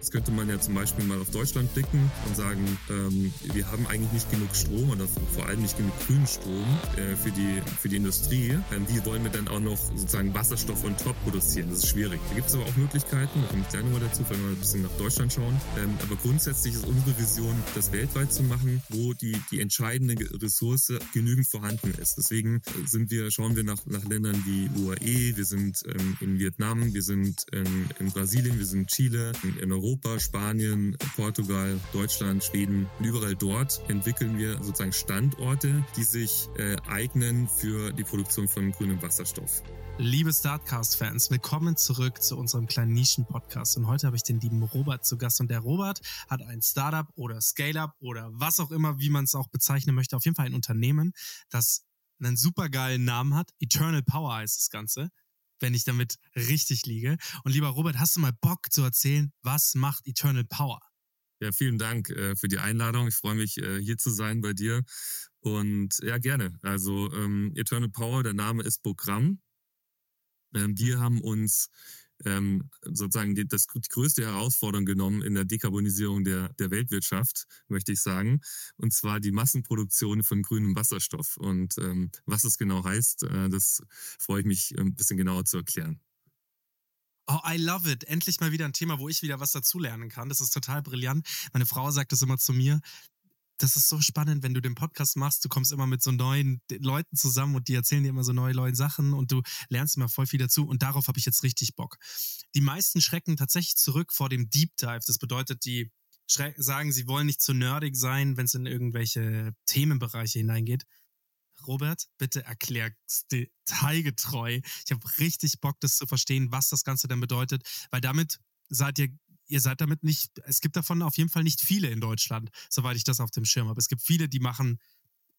Jetzt könnte man ja zum Beispiel mal auf Deutschland blicken und sagen, ähm, wir haben eigentlich nicht genug Strom oder vor allem nicht genug grünen Strom äh, für, die, für die Industrie. Ähm, wie wollen wir dann auch noch sozusagen Wasserstoff on top produzieren? Das ist schwierig. Da gibt es aber auch Möglichkeiten, da komme ich gleich nochmal dazu, wenn wir ein bisschen nach Deutschland schauen. Ähm, aber grundsätzlich ist unsere Vision, das weltweit zu machen, wo die, die entscheidende Ressource genügend vorhanden ist. Deswegen sind wir, schauen wir nach, nach Ländern wie UAE, wir sind ähm, in Vietnam, wir sind in, in Brasilien, wir sind in Chile, in, in Europa, Spanien, Portugal, Deutschland, Schweden. Und überall dort entwickeln wir sozusagen Standorte, die sich äh, eignen für die Produktion von grünem Wasserstoff. Liebe Startcast-Fans, willkommen zurück zu unserem kleinen Nischen-Podcast. Und heute habe ich den lieben Robert zu Gast. Und der Robert hat ein Startup oder Scale-Up oder was auch immer, wie man es auch bezeichnen möchte. Auf jeden Fall ein Unternehmen, das einen supergeilen Namen hat. Eternal Power heißt das Ganze, wenn ich damit richtig liege. Und lieber Robert, hast du mal Bock zu erzählen, was macht Eternal Power? Ja, vielen Dank äh, für die Einladung. Ich freue mich, äh, hier zu sein bei dir. Und ja, gerne. Also ähm, Eternal Power, der Name ist Programm. Ähm, wir haben uns ähm, sozusagen die, das, die größte Herausforderung genommen in der Dekarbonisierung der, der Weltwirtschaft, möchte ich sagen, und zwar die Massenproduktion von grünem Wasserstoff. Und ähm, was es genau heißt, äh, das freue ich mich ein bisschen genauer zu erklären. Oh, I love it. Endlich mal wieder ein Thema, wo ich wieder was dazulernen kann. Das ist total brillant. Meine Frau sagt das immer zu mir. Das ist so spannend, wenn du den Podcast machst. Du kommst immer mit so neuen Leuten zusammen und die erzählen dir immer so neue, neue Sachen und du lernst immer voll viel dazu. Und darauf habe ich jetzt richtig Bock. Die meisten schrecken tatsächlich zurück vor dem Deep Dive. Das bedeutet, die sagen, sie wollen nicht zu nerdig sein, wenn es in irgendwelche Themenbereiche hineingeht. Robert, bitte erklär detailgetreu. Ich habe richtig Bock, das zu verstehen, was das Ganze denn bedeutet, weil damit seid ihr, ihr seid damit nicht, es gibt davon auf jeden Fall nicht viele in Deutschland, soweit ich das auf dem Schirm habe. Es gibt viele, die machen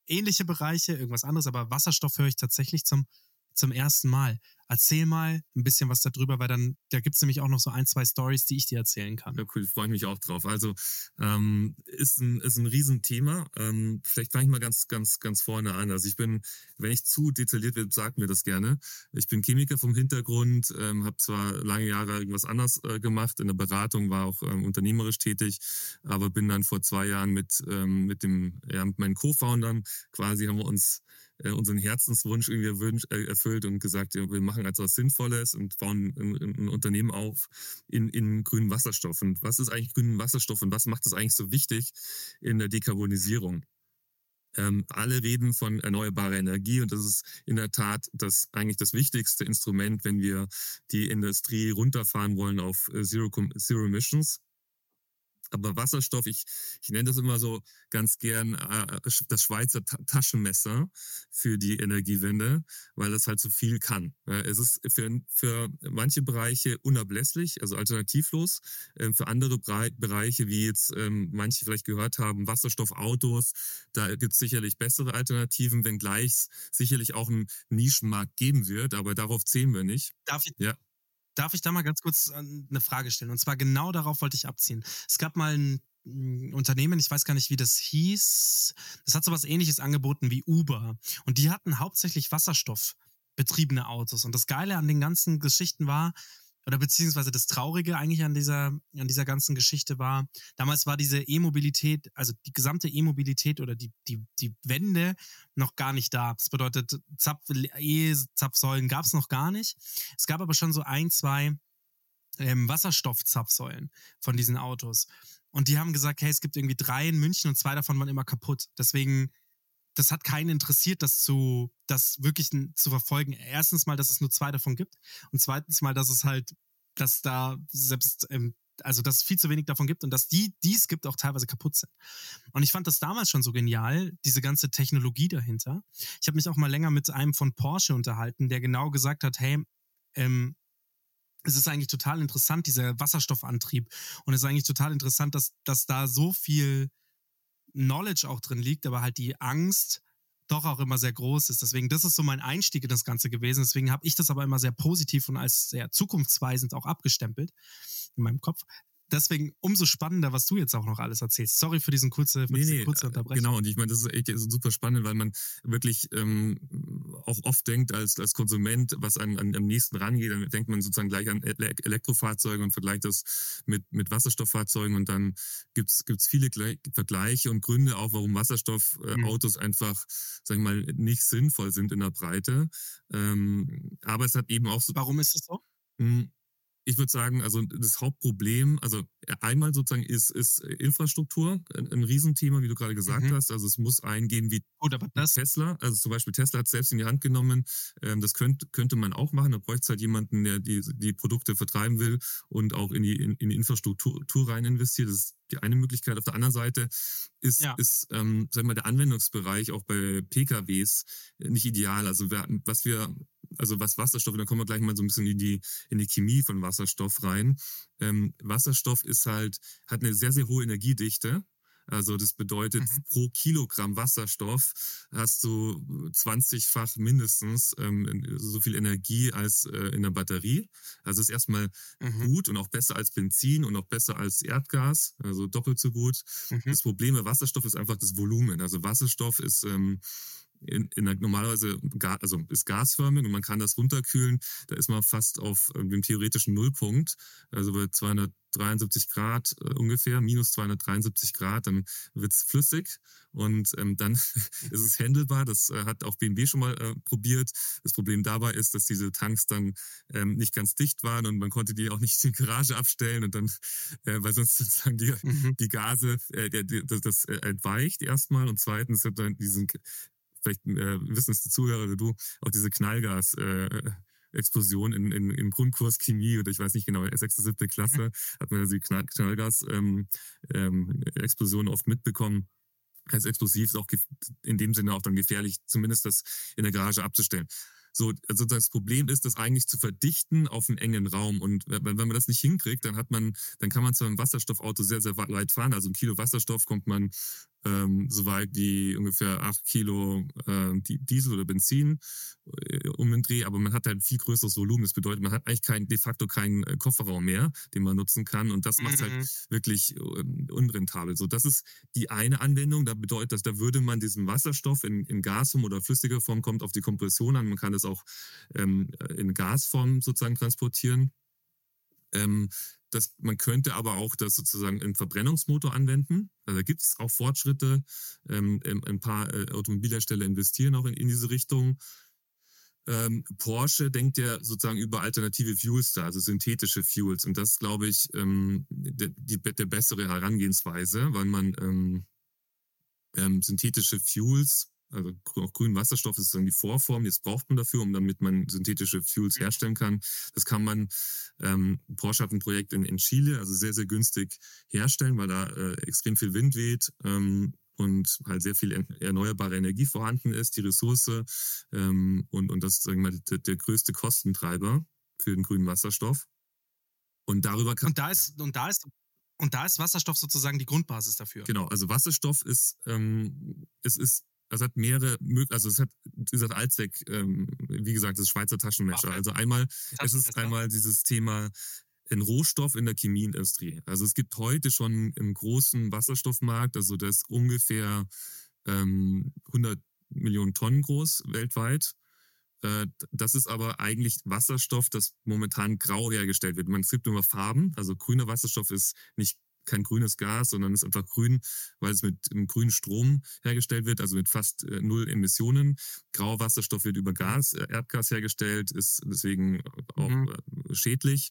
ähnliche Bereiche, irgendwas anderes, aber Wasserstoff höre ich tatsächlich zum, zum ersten Mal. Erzähl mal ein bisschen was darüber, weil dann, da gibt es nämlich auch noch so ein, zwei Stories, die ich dir erzählen kann. Ja, cool, freue ich mich auch drauf. Also ähm, ist ein, ist ein Riesenthema. Ähm, vielleicht fange ich mal ganz, ganz, ganz vorne an. Also ich bin, wenn ich zu detailliert wird, sagt mir das gerne. Ich bin Chemiker vom Hintergrund, ähm, habe zwar lange Jahre irgendwas anderes äh, gemacht, in der Beratung war auch ähm, unternehmerisch tätig, aber bin dann vor zwei Jahren mit, ähm, mit dem, ja, mit meinen Co-Foundern quasi haben wir uns äh, unseren Herzenswunsch irgendwie äh, erfüllt und gesagt, ja, wir machen als was Sinnvolles und bauen ein, ein Unternehmen auf in, in grünen Wasserstoff. Und was ist eigentlich grünen Wasserstoff und was macht es eigentlich so wichtig in der Dekarbonisierung? Ähm, alle reden von erneuerbarer Energie und das ist in der Tat das eigentlich das wichtigste Instrument, wenn wir die Industrie runterfahren wollen auf Zero, Zero Emissions. Aber Wasserstoff, ich, ich nenne das immer so ganz gern äh, das Schweizer Ta Taschenmesser für die Energiewende, weil das halt so viel kann. Äh, es ist für, für manche Bereiche unablässlich, also alternativlos. Äh, für andere Bre Bereiche, wie jetzt ähm, manche vielleicht gehört haben, Wasserstoffautos, da gibt es sicherlich bessere Alternativen, wenngleich es sicherlich auch einen Nischenmarkt geben wird, aber darauf zählen wir nicht. Darf ich, ja. Darf ich da mal ganz kurz eine Frage stellen? Und zwar genau darauf wollte ich abziehen. Es gab mal ein Unternehmen, ich weiß gar nicht, wie das hieß. Das hat so was ähnliches angeboten wie Uber. Und die hatten hauptsächlich wasserstoffbetriebene Autos. Und das Geile an den ganzen Geschichten war, oder beziehungsweise das Traurige eigentlich an dieser, an dieser ganzen Geschichte war, damals war diese E-Mobilität, also die gesamte E-Mobilität oder die, die, die Wende noch gar nicht da. Das bedeutet, E-Zapfsäulen gab es noch gar nicht. Es gab aber schon so ein, zwei ähm, Wasserstoffzapfsäulen von diesen Autos. Und die haben gesagt, hey, es gibt irgendwie drei in München und zwei davon waren immer kaputt. Deswegen das hat keinen interessiert, das zu, das wirklich zu verfolgen. Erstens mal, dass es nur zwei davon gibt und zweitens mal, dass es halt, dass da selbst ähm, also dass es viel zu wenig davon gibt und dass die, die es gibt, auch teilweise kaputt sind. Und ich fand das damals schon so genial, diese ganze Technologie dahinter. Ich habe mich auch mal länger mit einem von Porsche unterhalten, der genau gesagt hat, hey, ähm, es ist eigentlich total interessant, dieser Wasserstoffantrieb. Und es ist eigentlich total interessant, dass, dass da so viel Knowledge auch drin liegt, aber halt die Angst doch auch immer sehr groß ist. Deswegen, das ist so mein Einstieg in das Ganze gewesen. Deswegen habe ich das aber immer sehr positiv und als sehr zukunftsweisend auch abgestempelt in meinem Kopf deswegen umso spannender, was du jetzt auch noch alles erzählst. Sorry für diesen kurze, für nee, diese nee, kurze Unterbrechung. Genau, und ich meine, das ist echt super spannend, weil man wirklich ähm, auch oft denkt als, als Konsument, was an, an, am nächsten rangeht, dann denkt man sozusagen gleich an Elektrofahrzeuge und vergleicht das mit, mit Wasserstofffahrzeugen und dann gibt's gibt's viele Vergleiche und Gründe auch, warum Wasserstoffautos mhm. einfach, sag ich mal, nicht sinnvoll sind in der Breite. Ähm, aber es hat eben auch so. Warum ist es so? Hm, ich würde sagen, also das Hauptproblem, also einmal sozusagen ist, ist Infrastruktur ein, ein Riesenthema, wie du gerade gesagt mhm. hast. Also es muss eingehen wie Gut, aber das Tesla. Also zum Beispiel Tesla hat es selbst in die Hand genommen. Ähm, das könnte, könnte man auch machen. Da bräuchte es halt jemanden, der die, die Produkte vertreiben will und auch in die, in, in die Infrastruktur rein investiert. Das ist die eine Möglichkeit. Auf der anderen Seite ist, ja. ist ähm, sagen wir mal, der Anwendungsbereich auch bei PKWs nicht ideal. Also was wir also was Wasserstoff, da kommen wir gleich mal so ein bisschen in die, in die Chemie von Wasserstoff rein. Ähm, Wasserstoff ist halt, hat eine sehr, sehr hohe Energiedichte. Also das bedeutet, mhm. pro Kilogramm Wasserstoff hast du 20-fach mindestens ähm, so viel Energie als äh, in der Batterie. Also ist erstmal mhm. gut und auch besser als Benzin und auch besser als Erdgas, also doppelt so gut. Mhm. Das Problem bei Wasserstoff ist einfach das Volumen. Also Wasserstoff ist ähm, in, in der, normalerweise also ist gasförmig und man kann das runterkühlen. Da ist man fast auf äh, dem theoretischen Nullpunkt, also bei 273 Grad äh, ungefähr, minus 273 Grad, dann wird's flüssig und ähm, dann ist es handelbar. Das äh, hat auch BMW schon mal äh, probiert. Das Problem dabei ist, dass diese Tanks dann ähm, nicht ganz dicht waren und man konnte die auch nicht in die Garage abstellen und dann, äh, weil sonst sozusagen die, mhm. die Gase, äh, das, das äh, entweicht erstmal und zweitens hat dann diesen vielleicht äh, wissen es die Zuhörer oder du, auch diese Knallgas- äh, Explosion in, in, im Grundkurs Chemie oder ich weiß nicht genau, sechste, siebte Klasse mhm. hat man also die Knall, Knallgas-Explosion ähm, ähm, oft mitbekommen. Als explosiv ist auch in dem Sinne auch dann gefährlich, zumindest das in der Garage abzustellen. So, also das Problem ist, das eigentlich zu verdichten auf einen engen Raum. Und wenn, man das nicht hinkriegt, dann hat man, dann kann man zwar im Wasserstoffauto sehr, sehr weit fahren. Also ein Kilo Wasserstoff kommt man ähm, soweit wie ungefähr acht Kilo äh, Diesel oder Benzin äh, um den Dreh, aber man hat halt viel größeres Volumen. Das bedeutet, man hat eigentlich kein, de facto keinen äh, Kofferraum mehr, den man nutzen kann und das macht halt mhm. halt wirklich äh, unrentabel. So, das ist die eine Anwendung. Da bedeutet das, da würde man diesen Wasserstoff in, in Gasform oder flüssiger Form kommt auf die Kompression an. Man kann das auch ähm, in Gasform sozusagen transportieren. Ähm, das, man könnte aber auch das sozusagen im Verbrennungsmotor anwenden. Also da gibt es auch Fortschritte. Ähm, ein paar äh, Automobilhersteller investieren auch in, in diese Richtung. Ähm, Porsche denkt ja sozusagen über alternative Fuels da, also synthetische Fuels. Und das, glaube ich, ähm, die, die, der bessere Herangehensweise, weil man ähm, ähm, synthetische Fuels also auch grünen Wasserstoff ist dann die Vorform, jetzt braucht man dafür, um damit man synthetische Fuels mhm. herstellen kann. Das kann man, ähm, Porsche hat ein Projekt in, in Chile, also sehr, sehr günstig herstellen, weil da äh, extrem viel Wind weht ähm, und halt sehr viel erneuerbare Energie vorhanden ist, die Ressource ähm, und, und das ist sagen wir mal, der, der größte Kostentreiber für den grünen Wasserstoff. Und darüber kann. Und da ist, und da ist und da ist Wasserstoff sozusagen die Grundbasis dafür. Genau, also Wasserstoff ist, ähm, es ist es hat mehrere, also es hat, es hat Allzweck, ähm, wie gesagt, das Schweizer Taschenmesser. Okay. Also einmal, es ist einmal dieses Thema ein Rohstoff in der Chemieindustrie. Also es gibt heute schon einen großen Wasserstoffmarkt, also das ist ungefähr ähm, 100 Millionen Tonnen groß weltweit. Äh, das ist aber eigentlich Wasserstoff, das momentan grau hergestellt wird. Man es gibt immer Farben, also grüner Wasserstoff ist nicht kein grünes Gas, sondern ist einfach grün, weil es mit einem grünen Strom hergestellt wird, also mit fast äh, null Emissionen. Grauer Wasserstoff wird über Gas, äh, Erdgas hergestellt, ist deswegen auch Mhm. äh, schädlich.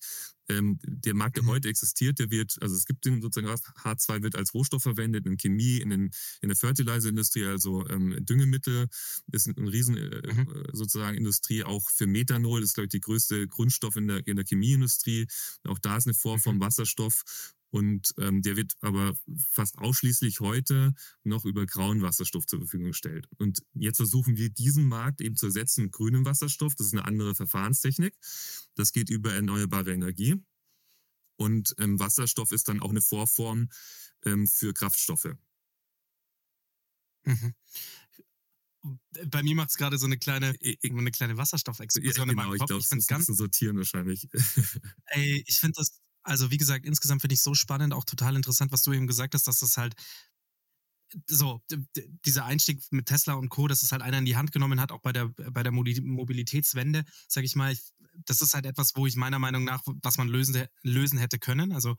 Ähm, der Markt, der Mhm. heute existiert, der wird, also es gibt den sozusagen H2 wird als Rohstoff verwendet in Chemie, in, den, in der Fertilizer-Industrie, also ähm, Düngemittel, ist ein, ein riesen äh, Mhm. äh, sozusagen Industrie, auch für Methanol, das ist glaube ich die größte Grundstoff in der, in der Chemieindustrie. Auch da ist eine Form Mhm. von Wasserstoff. Und ähm, der wird aber fast ausschließlich heute noch über grauen Wasserstoff zur Verfügung gestellt. Und jetzt versuchen wir diesen Markt eben zu ersetzen mit grünem Wasserstoff. Das ist eine andere Verfahrenstechnik. Das geht über erneuerbare Energie. Und ähm, Wasserstoff ist dann auch eine Vorform ähm, für Kraftstoffe. Mhm. Bei mir macht es gerade so eine kleine, Ich, ich, eine kleine ja, Wasserstoffexplosion in genau, meinem ich Kopf. glaube, Ich es finde muss es ganz sortieren wahrscheinlich. Ey, ich finde das, also wie gesagt, insgesamt finde ich so spannend, auch total interessant, was du eben gesagt hast, dass das halt so, dieser Einstieg mit Tesla und Co., dass es halt einer in die Hand genommen hat, auch bei der, bei der Mobilitätswende, sage ich mal, das ist halt etwas, wo ich meiner Meinung nach, was man lösen, lösen hätte können. Also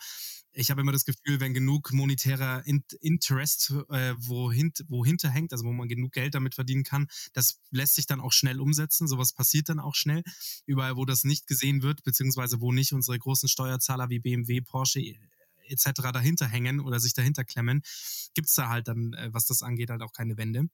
ich habe immer das Gefühl, wenn genug monetärer In Interest äh, wohin, wohinter hängt, also wo man genug Geld damit verdienen kann, das lässt sich dann auch schnell umsetzen. Sowas passiert dann auch schnell. Überall, wo das nicht gesehen wird, beziehungsweise wo nicht unsere großen Steuerzahler wie BMW, Porsche etc. dahinter hängen oder sich dahinter klemmen, gibt's da halt dann, äh, was das angeht, halt auch keine Wende.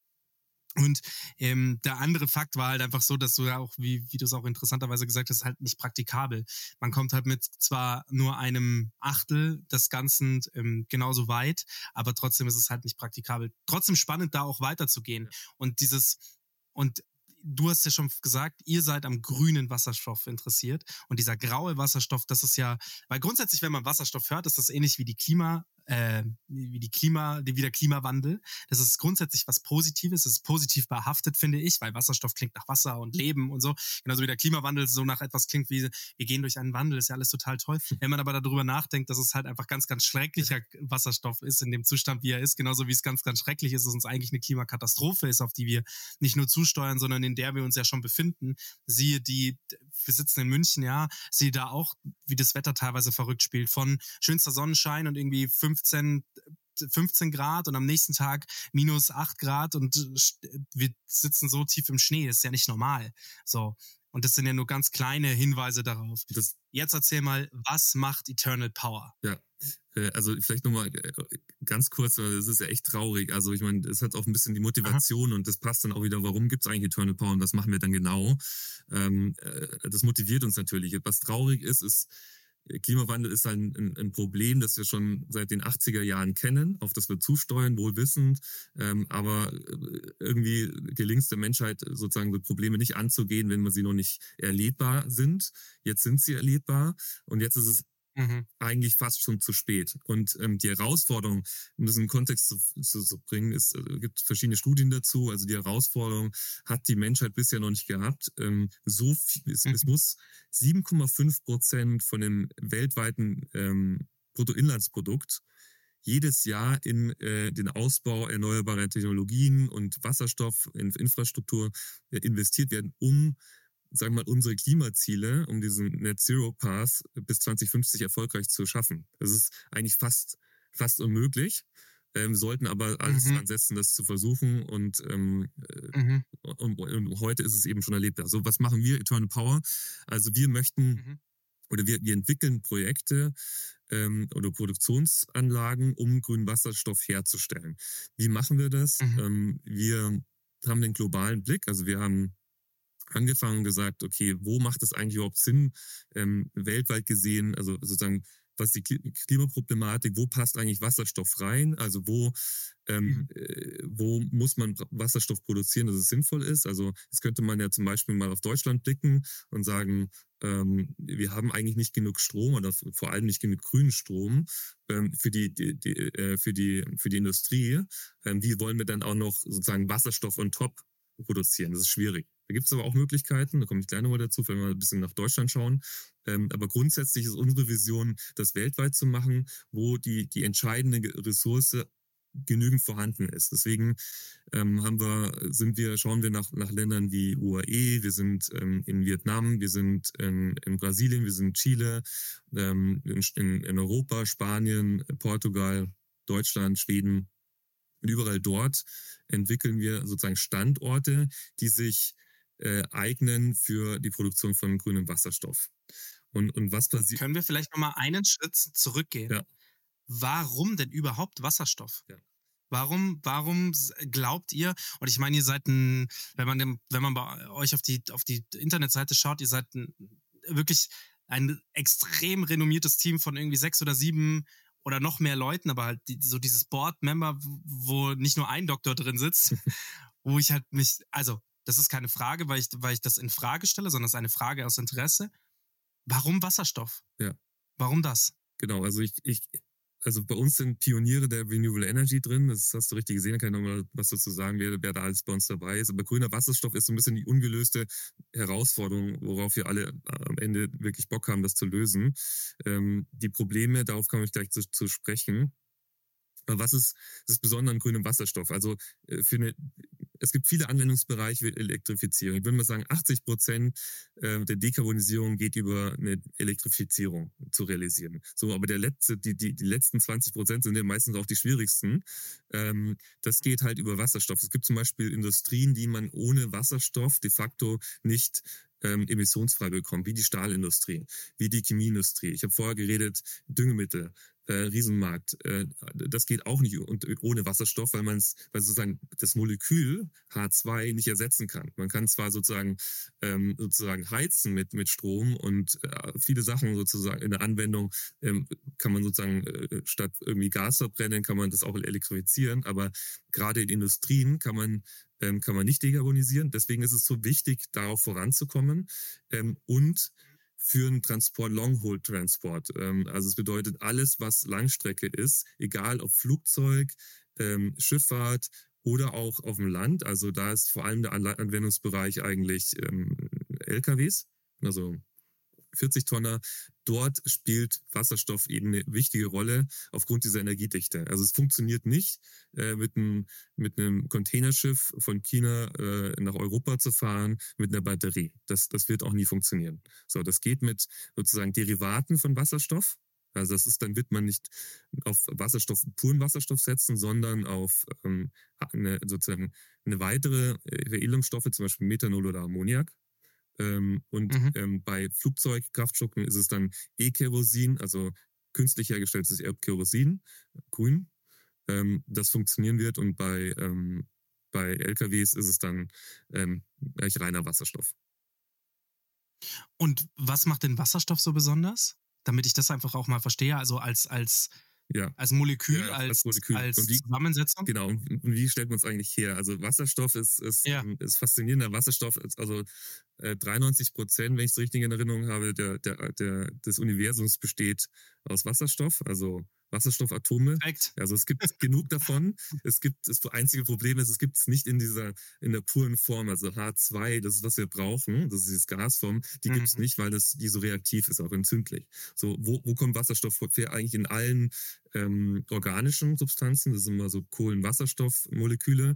Und ähm, der andere Fakt war halt einfach so, dass du ja auch, wie, wie du es auch interessanterweise gesagt hast, halt nicht praktikabel. Man kommt halt mit zwar nur einem Achtel des Ganzen ähm, genauso weit, aber trotzdem ist es halt nicht praktikabel. Trotzdem spannend, da auch weiterzugehen. Und dieses, und du hast ja schon gesagt, ihr seid am grünen Wasserstoff interessiert. Und dieser graue Wasserstoff, das ist ja, weil grundsätzlich, wenn man Wasserstoff hört, ist das ähnlich wie die Klima, äh, wie die Klima, wie der Klimawandel. Das ist grundsätzlich was Positives, das ist positiv behaftet, finde ich, weil Wasserstoff klingt nach Wasser und Leben und so. Genauso wie der Klimawandel so nach etwas klingt wie, wir gehen durch einen Wandel, ist ja alles total toll. Wenn man aber darüber nachdenkt, dass es halt einfach ganz, ganz schrecklicher Wasserstoff ist, in dem Zustand, wie er ist, genauso wie es ganz, ganz schrecklich ist, dass uns eigentlich eine Klimakatastrophe ist, auf die wir nicht nur zusteuern, sondern in der wir uns ja schon befinden. Siehe die, wir sitzen in München, ja, siehe da auch, wie das Wetter teilweise verrückt spielt. Von schönster Sonnenschein und irgendwie 15, 15 Grad und am nächsten Tag minus 8 Grad und äh, wir sitzen so tief im Schnee. Das ist ja nicht normal. So. Und das sind ja nur ganz kleine Hinweise darauf. Das, Jetzt erzähl mal, was macht Eternal Power? ja, äh, also vielleicht nochmal ganz kurz, weil es ist ja echt traurig. Also ich meine, es hat auch ein bisschen die Motivation und das passt dann auch wieder, warum gibt es eigentlich Eternal Power und was machen wir dann genau? Ähm, äh, das motiviert uns natürlich. Was traurig ist, ist, Klimawandel ist ein, ein, ein Problem, das wir schon seit den 80er Jahren kennen, auf das wir zusteuern, wohl wissend. Ähm, aber äh, irgendwie gelingt es der Menschheit sozusagen so Probleme nicht anzugehen, wenn man sie noch nicht erlebbar sind. Jetzt sind sie erlebbar und jetzt ist es Mhm. eigentlich fast schon zu spät. Und ähm, die Herausforderung, um das in den Kontext zu, zu, zu bringen, ist, äh, gibt verschiedene Studien dazu. Also die Herausforderung hat die Menschheit bisher noch nicht gehabt. Ähm, so viel, es, Mhm. es muss 7,5 Prozent von dem weltweiten ähm, Bruttoinlandsprodukt jedes Jahr in äh, den Ausbau erneuerbarer Technologien und Wasserstoff in Infrastruktur äh, investiert werden, um sagen wir mal, unsere Klimaziele, um diesen Net Zero Path bis 2050 erfolgreich zu schaffen. Das ist eigentlich fast, fast unmöglich. Ähm, sollten aber alles Mhm. dran setzen, das zu versuchen und, ähm, äh, Mhm. und, und heute ist es eben schon erlebbar. So, was machen wir? Eternal Power. Also wir möchten Mhm. oder wir, wir entwickeln Projekte ähm, oder Produktionsanlagen, um grünen Wasserstoff herzustellen. Wie machen wir das? Mhm. Ähm, wir haben den globalen Blick, also wir haben angefangen und gesagt, okay, wo macht es eigentlich überhaupt Sinn, ähm, weltweit gesehen, also sozusagen, was die Kli- Klimaproblematik, wo passt eigentlich Wasserstoff rein? Also wo, ähm, Mhm. äh, wo muss man Wasserstoff produzieren, dass es sinnvoll ist? Also das könnte man ja zum Beispiel mal auf Deutschland blicken und sagen, ähm, wir haben eigentlich nicht genug Strom oder vor allem nicht genug grünen Strom ähm, für die, die, die äh, für die für die Industrie. Ähm, wie wollen wir dann auch noch sozusagen Wasserstoff on top produzieren? Das ist schwierig. Da gibt es aber auch Möglichkeiten, da komme ich gleich nochmal dazu, wenn wir ein bisschen nach Deutschland schauen. Ähm, aber grundsätzlich ist unsere Vision, das weltweit zu machen, wo die, die entscheidende Ressource genügend vorhanden ist. Deswegen ähm, haben wir, sind wir, schauen wir nach, nach Ländern wie UAE, wir sind ähm, in Vietnam, wir sind in, in Brasilien, wir sind Chile, ähm, in, in Europa, Spanien, Portugal, Deutschland, Schweden. Und überall dort entwickeln wir sozusagen Standorte, die sich äh, eignen für die Produktion von grünem Wasserstoff. Und, und was passiert? Können wir vielleicht nochmal einen Schritt zurückgehen? Ja. Warum denn überhaupt Wasserstoff? Ja. Warum, warum glaubt ihr, und ich meine, ihr seid ein, wenn man, wenn man bei euch auf die, auf die Internetseite schaut, ihr seid ein, wirklich ein extrem renommiertes Team von irgendwie sechs oder sieben oder noch mehr Leuten, aber halt die, so dieses Board-Member, wo nicht nur ein Doktor drin sitzt, wo ich halt mich, also das ist keine Frage, weil ich, weil ich das in Frage stelle, sondern es ist eine Frage aus Interesse. Warum Wasserstoff? Ja. Warum das? Genau, also ich, ich, also bei uns sind Pioniere der Renewable Energy drin. Das hast du richtig gesehen. Da kann ich nochmal was dazu sagen, wer, wer da alles bei uns dabei ist. Aber grüner Wasserstoff ist so ein bisschen die ungelöste Herausforderung, worauf wir alle am Ende wirklich Bock haben, das zu lösen. Ähm, die Probleme, darauf komme ich gleich zu, zu sprechen. Was ist das Besondere an grünem Wasserstoff? Also äh, für eine, es gibt viele Anwendungsbereiche für Elektrifizierung. Ich würde mal sagen, 80 Prozent äh, der Dekarbonisierung geht über eine Elektrifizierung zu realisieren. So, aber der letzte, die, die, die letzten 20 Prozent sind ja meistens auch die schwierigsten. Ähm, das geht halt über Wasserstoff. Es gibt zum Beispiel Industrien, die man ohne Wasserstoff de facto nicht ähm, emissionsfrei bekommt, wie die Stahlindustrie, wie die Chemieindustrie. Ich habe vorher geredet, Düngemittel, äh, Riesenmarkt. Äh, das geht auch nicht und, ohne Wasserstoff, weil man es, weil sozusagen das Molekül H2 nicht ersetzen kann. Man kann zwar sozusagen ähm, sozusagen heizen mit mit Strom und äh, viele Sachen sozusagen in der Anwendung ähm, kann man sozusagen äh, statt irgendwie Gas verbrennen, kann man das auch elektrifizieren. Aber gerade in Industrien kann man ähm, kann man nicht dekarbonisieren. Deswegen ist es so wichtig, darauf voranzukommen ähm, und für einen Transport, Long-Haul-Transport. Ähm, also es bedeutet alles, was Langstrecke ist, egal ob Flugzeug, ähm, Schifffahrt oder auch auf dem Land. Also da ist vor allem der Anwendungsbereich eigentlich ähm, LKWs, also 40 Tonner. Dort spielt Wasserstoff eben eine wichtige Rolle aufgrund dieser Energiedichte. Also es funktioniert nicht, äh, mit, einem, mit einem Containerschiff von China äh, nach Europa zu fahren mit einer Batterie. Das, das wird auch nie funktionieren. So, das geht mit sozusagen Derivaten von Wasserstoff. Also das ist, dann wird man nicht auf Wasserstoff, puren Wasserstoff setzen, sondern auf ähm, eine, sozusagen eine weitere äh, Veredelungsstoffe, zum Beispiel Methanol oder Ammoniak. Ähm, und mhm. ähm, bei Flugzeugkraftstoffen ist es dann E-Kerosin, also künstlich hergestelltes Kerosin, grün, ähm, das funktionieren wird. Und bei, ähm, bei LKWs ist es dann ähm, reiner Wasserstoff. Und was macht den Wasserstoff so besonders? Damit ich das einfach auch mal verstehe, also als, als ja. Als Molekül, ja, als, als, Molekül. als wie, Zusammensetzung? Genau, und, und wie stellt man es eigentlich her? Also Wasserstoff ist, ist, ja. ist faszinierender. Wasserstoff ist also äh, 93 Prozent, wenn ich es richtig in Erinnerung habe, der, der, der, des Universums besteht aus Wasserstoff. Also Wasserstoffatome. Perfekt. Also es gibt genug davon. Es gibt, das einzige Problem ist, es gibt es nicht in dieser, in der puren Form. Also H2, das ist, was wir brauchen, das ist dieses Gasform, die mhm. gibt es nicht, weil das, die so reaktiv ist, auch entzündlich. So, wo, wo kommt Wasserstoff her? Eigentlich in allen ähm, organischen Substanzen, das sind immer so Kohlenwasserstoffmoleküle,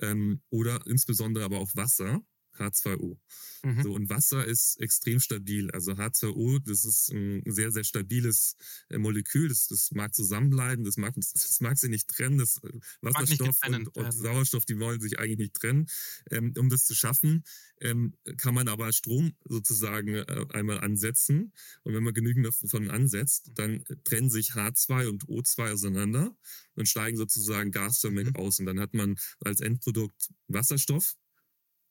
ähm, oder insbesondere aber auch Wasser. H2O. Mhm. So, und Wasser ist extrem stabil. Also H2O, das ist ein sehr, sehr stabiles äh, Molekül. Das, das mag zusammenbleiben, das mag, das mag sich nicht trennen. Das äh, Wasserstoff und, und, Sauerstoff, die wollen sich eigentlich nicht trennen. Ähm, um das zu schaffen, ähm, kann man aber Strom sozusagen äh, einmal ansetzen. Und wenn man genügend davon ansetzt, dann trennen sich H2 und O2 auseinander und steigen sozusagen gasförmig mhm. aus. Und dann hat man als Endprodukt Wasserstoff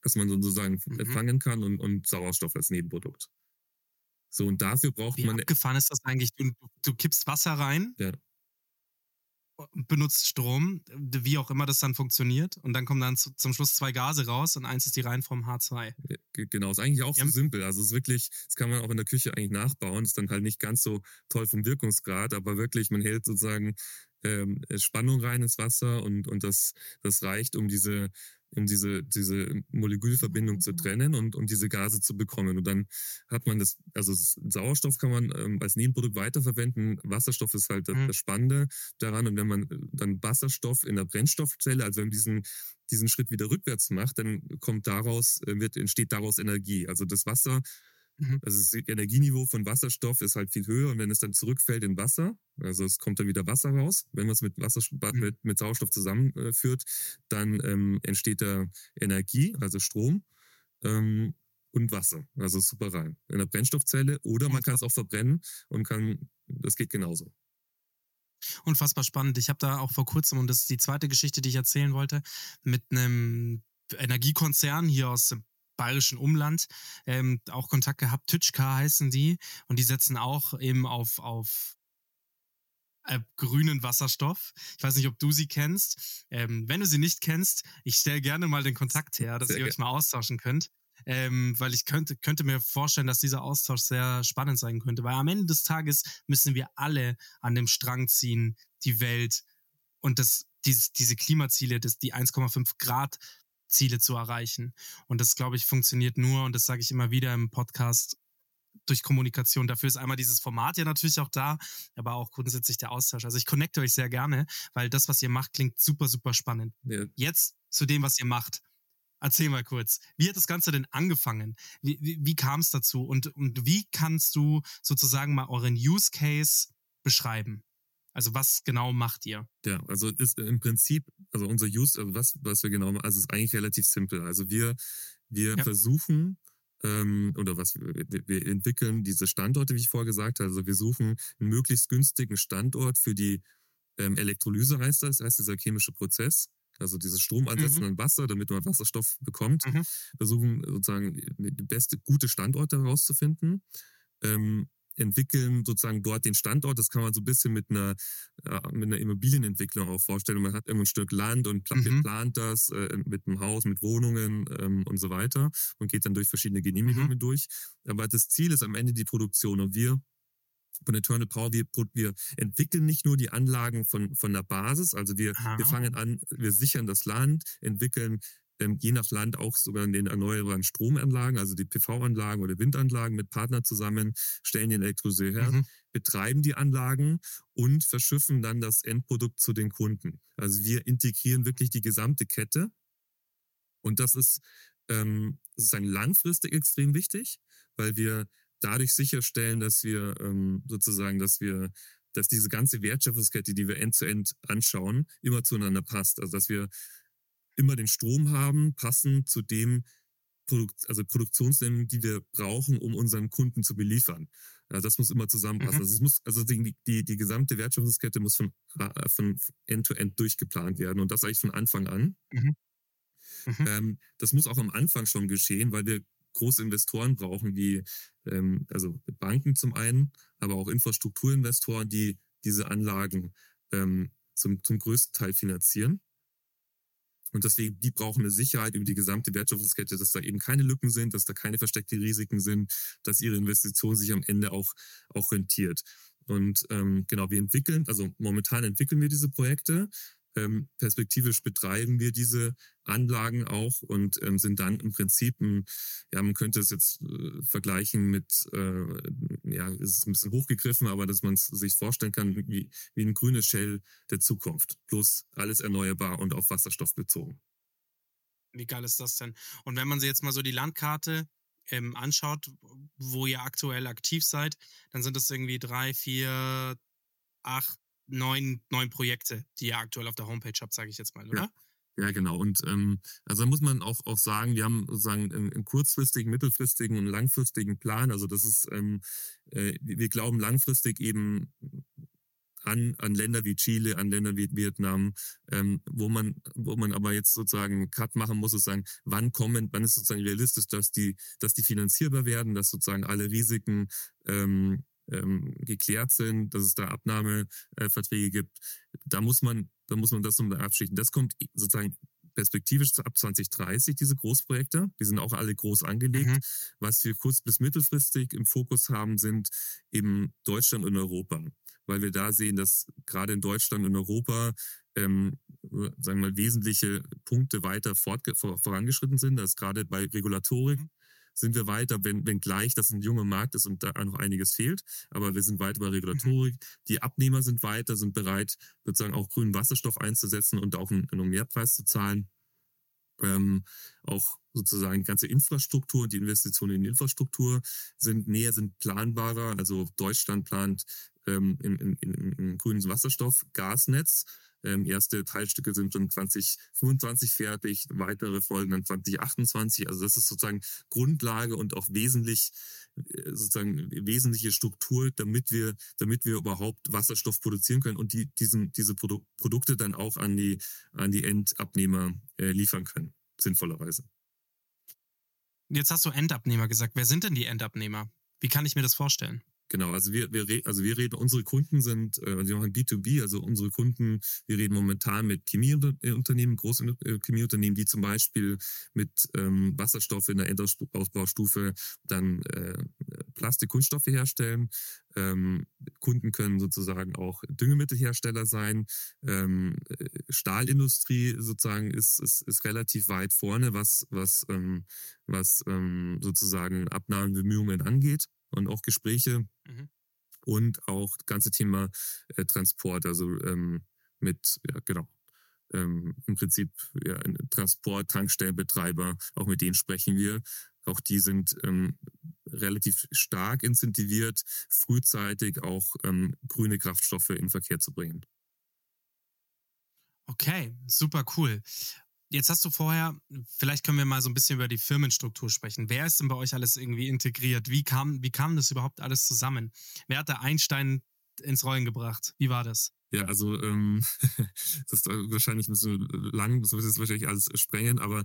dass man sozusagen mhm. fangen kann und, und Sauerstoff als Nebenprodukt. So, und dafür braucht Wie man. Wie abgefahren ist das eigentlich? Du, du kippst Wasser rein, ja. benutzt Strom, wie auch immer das dann funktioniert, und dann kommen dann zu, zum Schluss zwei Gase raus und eins ist die Reihenform H2. genau, ist eigentlich auch Ja. so simpel. Also es ist wirklich, das kann man auch in der Küche eigentlich nachbauen. Ist dann halt nicht ganz so toll vom Wirkungsgrad, aber wirklich, man hält sozusagen ähm, Spannung rein ins Wasser und, und das, das reicht, um diese, um diese, diese Molekülverbindung zu trennen und, und diese Gase zu bekommen. Und dann hat man das, also Sauerstoff kann man ähm, als Nebenprodukt weiterverwenden. Wasserstoff ist halt das, Mhm. das Spannende daran. Und wenn man dann Wasserstoff in der Brennstoffzelle, also wenn man diesen, diesen Schritt wieder rückwärts macht, dann kommt daraus, äh, wird, entsteht daraus Energie. Also das Wasser, Mhm. also das Energieniveau von Wasserstoff ist halt viel höher und wenn es dann zurückfällt in Wasser, also es kommt dann wieder Wasser raus, wenn man es mit Wasserstoff, Mhm. mit, mit Sauerstoff zusammenführt, dann ähm, entsteht da Energie, also Strom. Ähm, und Wasser, also super rein. In der Brennstoffzelle oder man kann es auch verbrennen und kann, das geht genauso. Unfassbar spannend. Ich habe da auch vor kurzem, und das ist die zweite Geschichte, die ich erzählen wollte, mit einem Energiekonzern hier aus bayerischen Umland ähm, auch Kontakt gehabt. Tütschka heißen die und die setzen auch eben auf, auf äh, grünen Wasserstoff. Ich weiß nicht, ob du sie kennst. Ähm, wenn du sie nicht kennst, ich stelle gerne mal den Kontakt her, dass Sehr ihr euch mal austauschen könnt. Ähm, weil ich könnte, könnte mir vorstellen, dass dieser Austausch sehr spannend sein könnte. Weil am Ende des Tages müssen wir alle an dem Strang ziehen, die Welt und das, diese, diese Klimaziele, das, die 1,5 Grad Ziele zu erreichen. Und das, glaube ich, funktioniert nur, und das sage ich immer wieder im Podcast, durch Kommunikation. Dafür ist einmal dieses Format ja natürlich auch da, aber auch grundsätzlich der Austausch. Also ich connecte euch sehr gerne, weil das, was ihr macht, klingt super, super spannend. Ja, Jetzt zu dem, was ihr macht. Erzähl mal kurz, wie hat das Ganze denn angefangen? Wie, wie, wie kam es dazu? Und, und wie kannst du sozusagen mal euren Use Case beschreiben? Also was genau macht ihr? Ja, also ist im Prinzip, also unser Use, also was, was wir genau machen, also ist eigentlich relativ simpel. Also wir, wir Ja. versuchen, ähm, oder was wir, entwickeln diese Standorte, wie ich vorher gesagt habe. Also wir suchen einen möglichst günstigen Standort für die ähm, Elektrolyse heißt das, heißt dieser chemische Prozess. Also dieses Stromansetzen Mhm. an Wasser, damit man Wasserstoff bekommt. Mhm. Versuchen sozusagen die beste, gute Standorte herauszufinden. Ähm, entwickeln sozusagen dort den Standort. Das kann man so ein bisschen mit einer, äh, mit einer Immobilienentwicklung auch vorstellen. Man hat irgendwo ein Stück Land und Mhm. plant das äh, mit einem Haus, mit Wohnungen ähm, und so weiter und geht dann durch verschiedene Genehmigungen Mhm. durch. Aber das Ziel ist am Ende die Produktion und wir von Eternal Power, wir, wir entwickeln nicht nur die Anlagen von, von der Basis, also wir, wir fangen an, wir sichern das Land, entwickeln ähm, je nach Land auch sogar in den erneuerbaren Stromanlagen, also die PV-Anlagen oder Windanlagen mit Partnern zusammen, stellen den Elektrosee her, Mhm. betreiben die Anlagen und verschiffen dann das Endprodukt zu den Kunden. Also wir integrieren wirklich die gesamte Kette und das ist ähm, sozusagen langfristig extrem wichtig, weil wir dadurch sicherstellen, dass wir ähm, sozusagen, dass wir, dass diese ganze Wertschöpfungskette, die wir end-zu-end anschauen, immer zueinander passt. Also dass wir immer den Strom haben, passend zu dem Produkt, also Produktionsmengen, die wir brauchen, um unseren Kunden zu beliefern. Also das muss immer zusammenpassen. Mhm. Also es muss, also die, die, die gesamte Wertschöpfungskette muss von, äh, von End-to-End durchgeplant werden und das eigentlich von Anfang an. Mhm. Ähm, das muss auch am Anfang schon geschehen, weil wir große Investoren brauchen, wie ähm, also Banken zum einen, aber auch Infrastrukturinvestoren, die diese Anlagen ähm, zum, zum größten Teil finanzieren. Und deswegen, die brauchen eine Sicherheit über die gesamte Wertschöpfungskette, dass da eben keine Lücken sind, dass da keine versteckte Risiken sind, dass ihre Investition sich am Ende auch, auch rentiert. Und ähm, genau, wir entwickeln, also momentan entwickeln wir diese Projekte. Ähm, perspektivisch betreiben wir diese Anlagen auch und ähm, sind dann im Prinzip, ein, ja, man könnte es jetzt äh, vergleichen mit, äh, ja, es ist ein bisschen hochgegriffen, aber dass man es sich vorstellen kann, wie, wie ein grünes Shell der Zukunft. Bloß alles erneuerbar und auf Wasserstoff bezogen. Wie geil ist das denn? Und wenn man sich jetzt mal so die Landkarte ähm, anschaut, wo ihr aktuell aktiv seid, dann sind das irgendwie drei, vier, acht, neun, neun Projekte, die ihr aktuell auf der Homepage habt, sage ich jetzt mal, oder? Ja, genau. Und ähm, also da muss man auch, auch sagen, wir haben sozusagen einen, einen kurzfristigen, mittelfristigen und langfristigen Plan. Also das ist, ähm, äh, wir glauben langfristig eben an, an Länder wie Chile, an Länder wie Vietnam, ähm, wo man, wo man aber jetzt sozusagen einen Cut machen muss, sozusagen, wann kommen, wann ist sozusagen realistisch, dass die, dass die finanzierbar werden, dass sozusagen alle Risiken ähm, ähm, geklärt sind, dass es da Abnahmeverträge gibt. Da muss man, da muss man das um abschichten. Das kommt sozusagen perspektivisch ab 2030 diese Großprojekte. Die sind auch alle groß angelegt. Mhm. Was wir kurz- bis mittelfristig im Fokus haben, sind eben Deutschland und Europa. Weil wir da sehen, dass gerade in Deutschland und Europa ähm, sagen wir mal, wesentliche Punkte weiter vorangeschritten sind. Also gerade bei Regulatorik Mhm. Sind wir weiter, wenn, wenn gleich das ein junger Markt ist und da noch einiges fehlt. Aber wir sind weiter bei Regulatorik. Die Abnehmer sind weiter, sind bereit, sozusagen auch grünen Wasserstoff einzusetzen und auch einen, einen Mehrpreis zu zahlen. Ähm, auch sozusagen ganze Infrastruktur die Investitionen in die Infrastruktur sind näher, sind planbarer. Also Deutschland plant ähm, in, in, in, in grünes Wasserstoff, Gasnetz. Ähm, erste Teilstücke sind schon 2025 fertig, weitere folgen dann 2028. Also das ist sozusagen Grundlage und auch wesentlich äh, sozusagen wesentliche Struktur, damit wir, damit wir überhaupt Wasserstoff produzieren können und die, diesen, diese Produ Produkte dann auch an die, an die Endabnehmer äh, liefern können, sinnvollerweise. Jetzt hast du Endabnehmer gesagt. Wer sind denn die Endabnehmer? Wie kann ich mir das vorstellen? Genau, also wir, wir, also wir reden, unsere Kunden sind, äh, wir machen B2B, also unsere Kunden, wir reden momentan mit Chemieunternehmen, großen äh, Chemieunternehmen, die zum Beispiel mit ähm, Wasserstoff in der Endausbaustufe dann äh, Plastik, Kunststoffe herstellen. Ähm, Kunden können sozusagen auch Düngemittelhersteller sein. Ähm, äh, Stahlindustrie sozusagen ist, ist, ist relativ weit vorne, was, was, ähm, was ähm, sozusagen Abnahmebemühungen angeht und auch Gespräche Mhm. und auch das ganze Thema äh, Transport, also ähm, mit, ja genau, ähm, im Prinzip ja, Transport, Tankstellenbetreiber, auch mit denen sprechen wir. Auch die sind ähm, relativ stark incentiviert, frühzeitig auch ähm, grüne Kraftstoffe in Verkehr zu bringen. Okay, super cool. Jetzt hast du vorher, vielleicht können wir mal so ein bisschen über die Firmenstruktur sprechen. Wer ist denn bei euch alles irgendwie integriert? Wie kam, wie kam das überhaupt alles zusammen? Wer hat da Einstein ins Rollen gebracht? Wie war das? Ja, also ähm, das ist wahrscheinlich ein bisschen lang, das wird jetzt wahrscheinlich alles sprengen, aber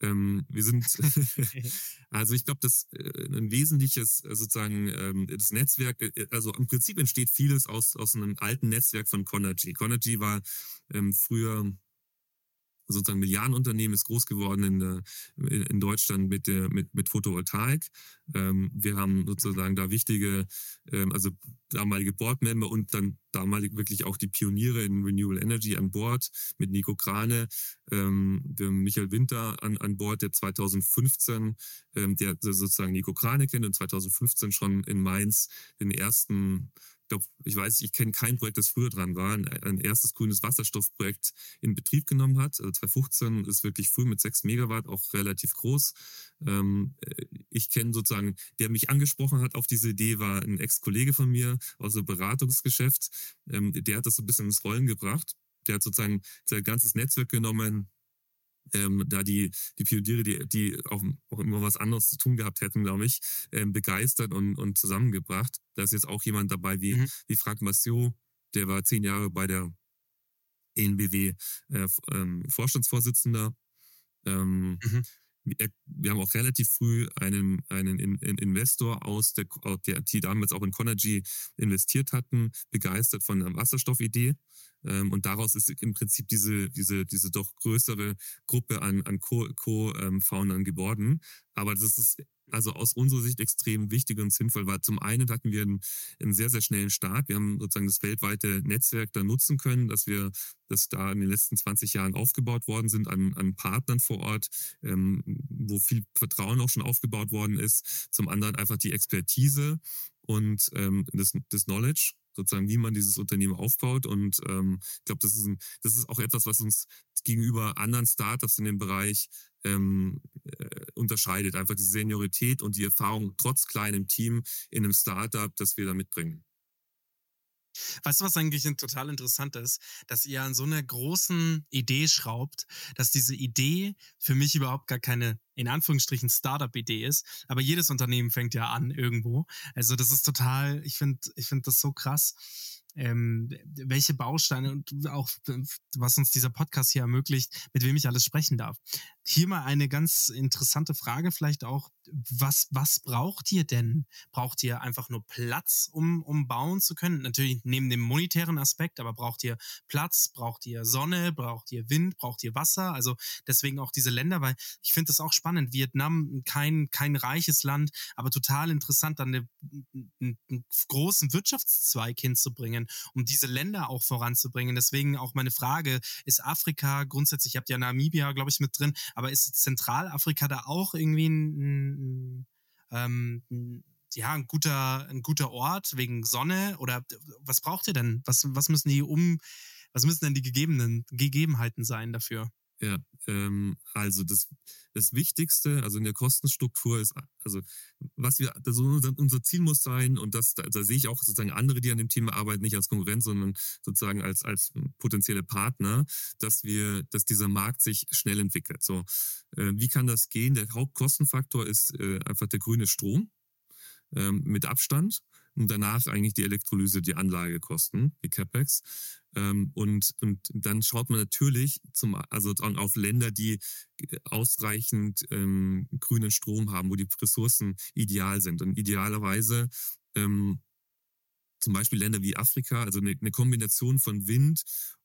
ähm, wir sind, also ich glaube, dass äh, ein wesentliches äh, sozusagen ähm, das Netzwerk, äh, also im Prinzip entsteht vieles aus aus einem alten Netzwerk von Conergy. Conergy war ähm, früher sozusagen Milliardenunternehmen ist groß geworden in, der, in Deutschland mit der mit mit Photovoltaik. Ähm, wir haben sozusagen da wichtige, ähm, also damalige Boardmember und dann damalig wirklich auch die Pioniere in Renewable Energy an Bord mit Nico Krane, ähm, wir haben Michael Winter an, an Bord, der 2015, ähm, der sozusagen Nico Krane kennt und 2015 schon in Mainz den ersten ich glaube, ich weiß, ich kenne kein Projekt, das früher dran war, ein, ein erstes grünes Wasserstoffprojekt in Betrieb genommen hat. Also 2015 ist wirklich früh mit 6 Megawatt, auch relativ groß. Ähm, äh, ich kenne sozusagen, der mich angesprochen hat auf diese Idee, war ein Ex-Kollege von mir aus dem Beratungsgeschäft. Ähm, der hat das so ein bisschen ins Rollen gebracht. Der hat sozusagen sein ganzes Netzwerk genommen, ähm, da die, die Pioniere, die, die auch, auch immer was anderes zu tun gehabt hätten, glaube ich, ähm, begeistert und, und zusammengebracht. Da ist jetzt auch jemand dabei wie, Mhm. wie Frank Massiot, der war zehn Jahre bei der ENBW äh, ähm, Vorstandsvorsitzender. Ähm, Mhm. Wir, wir haben auch relativ früh einen, einen In, In Investor aus der, aus der, die damals auch in Conergy investiert hatten, begeistert von der Wasserstoffidee. Ähm, und daraus ist im Prinzip diese, diese, diese doch größere Gruppe an, an Co-Foundern Co, ähm, geworden. Aber das ist also aus unserer Sicht extrem wichtig und sinnvoll, weil zum einen hatten wir einen, einen sehr, sehr schnellen Start. Wir haben sozusagen das weltweite Netzwerk da nutzen können, dass wir, das da in den letzten 20 Jahren aufgebaut worden sind an, an Partnern vor Ort, ähm, wo viel Vertrauen auch schon aufgebaut worden ist. Zum anderen einfach die Expertise und ähm, das, das Knowledge sozusagen, wie man dieses Unternehmen aufbaut. Und ähm, ich glaube, das ist ein, das ist auch etwas, was uns gegenüber anderen Startups in dem Bereich ähm, äh, unterscheidet. Einfach die Seniorität und die Erfahrung trotz kleinem Team in einem Startup, das wir da mitbringen. Weißt du, was eigentlich total interessant ist? Dass ihr an so einer großen Idee schraubt, dass diese Idee für mich überhaupt gar keine in Anführungsstrichen Startup-Idee ist. Aber jedes Unternehmen fängt ja an irgendwo. Also das ist total, ich finde, ich finde das so krass ähm, welche Bausteine und auch was uns dieser Podcast hier ermöglicht, mit wem ich alles sprechen darf. Hier mal eine ganz interessante Frage vielleicht auch. Was, was braucht ihr denn? Braucht ihr einfach nur Platz, um, um bauen zu können? Natürlich neben dem monetären Aspekt, aber braucht ihr Platz? Braucht ihr Sonne? Braucht ihr Wind? Braucht ihr Wasser? Also deswegen auch diese Länder, weil ich finde das auch spannend. Vietnam, kein, kein reiches Land, aber total interessant, dann eine, einen großen Wirtschaftszweig hinzubringen um diese Länder auch voranzubringen. Deswegen auch meine Frage, ist Afrika grundsätzlich, ihr habt ja Namibia, glaube ich, mit drin, aber ist Zentralafrika da auch irgendwie ein, ein, ähm, ja, ein guter, ein guter Ort wegen Sonne oder was braucht ihr denn? Was, was müssen die um, was müssen denn die gegebenen Gegebenheiten sein dafür? Ja, ähm, also das, das Wichtigste, also in der Kostenstruktur ist, also was wir, also unser, Ziel muss sein, und das, da, da sehe ich auch sozusagen andere, die an dem Thema arbeiten, nicht als Konkurrent, sondern sozusagen als, als potenzielle Partner, dass wir, dass dieser Markt sich schnell entwickelt. So, äh, wie kann das gehen? Der Hauptkostenfaktor ist äh, einfach der grüne Strom ähm, mit Abstand und danach eigentlich die Elektrolyse, die Anlagekosten, die CapEx. Ähm, und, und dann schaut man natürlich zum, also auf Länder, die ausreichend ähm, grünen Strom haben, wo die Ressourcen ideal sind. Und idealerweise ähm, zum Beispiel Länder wie Afrika, also eine, eine Kombination von Wind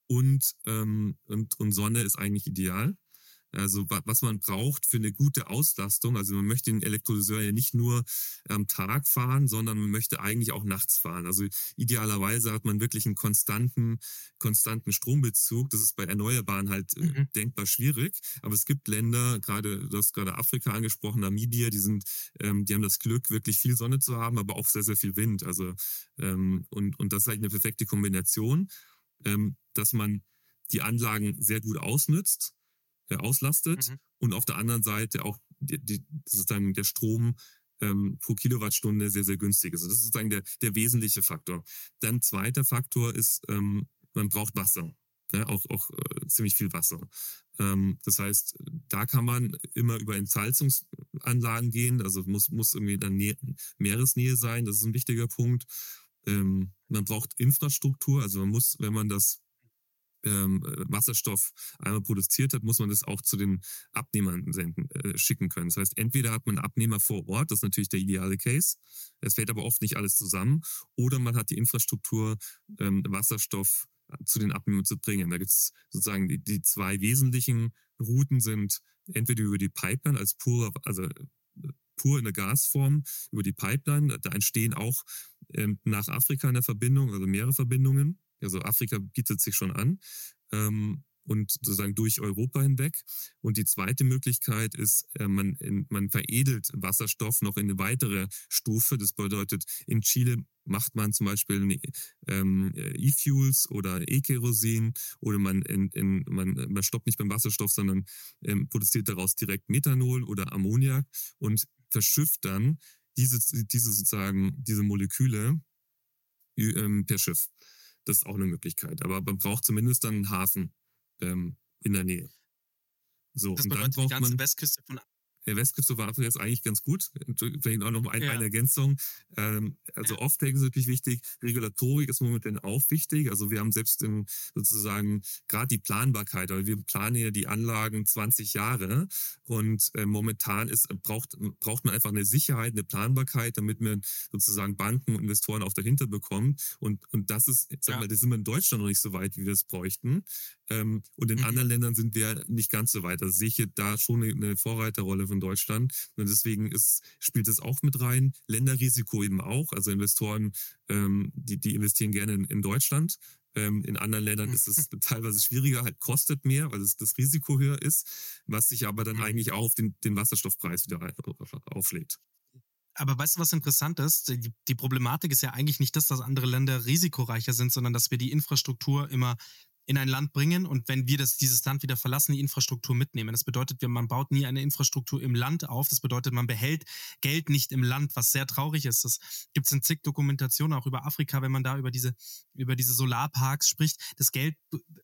und, ähm, und, und Sonne ist eigentlich ideal. Also was man braucht für eine gute Auslastung. Also man möchte den Elektrolyseur ja nicht nur am Tag fahren, sondern man möchte eigentlich auch nachts fahren. Also idealerweise hat man wirklich einen konstanten, konstanten Strombezug. Das ist bei Erneuerbaren halt äh, mhm. denkbar schwierig. Aber es gibt Länder, gerade, du hast gerade Afrika angesprochen, Namibia, die sind, ähm, die haben das Glück, wirklich viel Sonne zu haben, aber auch sehr, sehr viel Wind. Also ähm, und, und das ist eigentlich eine perfekte Kombination, ähm, dass man die Anlagen sehr gut ausnützt auslastet mhm. und auf der anderen Seite auch die, die, sozusagen der Strom ähm, pro Kilowattstunde sehr, sehr günstig ist. Also das ist sozusagen der, der wesentliche Faktor. Dann zweiter Faktor ist, ähm, man braucht Wasser. Ja, auch auch äh, ziemlich viel Wasser. Ähm, das heißt, da kann man immer über Entsalzungsanlagen gehen. Also muss, muss irgendwie dann Nähe, Meeresnähe sein. Das ist ein wichtiger Punkt. Ähm, man braucht Infrastruktur. Also man muss, wenn man das ähm, Wasserstoff einmal produziert hat, muss man das auch zu den Abnehmern senden, äh, schicken können. Das heißt, entweder hat man Abnehmer vor Ort, das ist natürlich der ideale Case, es fällt aber oft nicht alles zusammen, oder man hat die Infrastruktur, ähm, Wasserstoff zu den Abnehmern zu bringen. Da gibt es sozusagen die, die zwei wesentlichen Routen sind entweder über die Pipeline als pure, also pur in der Gasform über die Pipeline. Da entstehen auch ähm, nach Afrika eine Verbindung, also mehrere Verbindungen. Also Afrika bietet sich schon an. Ähm, und sozusagen durch Europa hinweg. Und die zweite Möglichkeit ist, äh, man, man veredelt Wasserstoff noch in eine weitere Stufe. Das bedeutet, in Chile macht man zum Beispiel ähm, E-Fuels oder E-Kerosin oder man, in, in, man, man stoppt nicht beim Wasserstoff, sondern ähm, produziert daraus direkt Methanol oder Ammoniak und verschifft dann diese, diese sozusagen, diese Moleküle ähm, per Schiff. Das ist auch eine Möglichkeit. Aber man braucht zumindest dann einen Hafen ähm, in der Nähe. So, das und dann braucht die ganze man, Westküste von der Westküste war jetzt eigentlich ganz gut. Vielleicht auch noch ein, ja. eine Ergänzung. Ähm, also ja. Offtake ist natürlich wichtig. Regulatorik ist momentan auch wichtig. Also wir haben selbst im, sozusagen gerade die Planbarkeit, weil wir planen ja die Anlagen 20 Jahre und äh, momentan ist, braucht, braucht man einfach eine Sicherheit, eine Planbarkeit, damit man sozusagen Banken, Investoren auch dahinter bekommt. Und, und das ist, sag ja. mal, das sind wir in Deutschland noch nicht so weit, wie wir es bräuchten. Ähm, und in mhm. anderen Ländern sind wir nicht ganz so weit. Also sehe ich da schon eine Vorreiterrolle von Deutschland. Und deswegen ist, spielt es auch mit rein. Länderrisiko eben auch. Also Investoren, ähm, die, die investieren gerne in, in Deutschland. Ähm, in anderen Ländern ist es teilweise schwieriger, halt kostet mehr, weil es das Risiko höher ist, was sich aber dann eigentlich auch auf den, den Wasserstoffpreis wieder aufschlägt. Aber weißt du, was interessant ist? Die, die, Problematik ist ja eigentlich nicht das, dass andere Länder risikoreicher sind, sondern dass wir die Infrastruktur immer in ein Land bringen und wenn wir das, dieses Land wieder verlassen, die Infrastruktur mitnehmen. Das bedeutet, man baut nie eine Infrastruktur im Land auf. Das bedeutet, man behält Geld nicht im Land, was sehr traurig ist. Das gibt es in zig Dokumentationen auch über Afrika, wenn man da über diese, über diese Solarparks spricht. Das Geld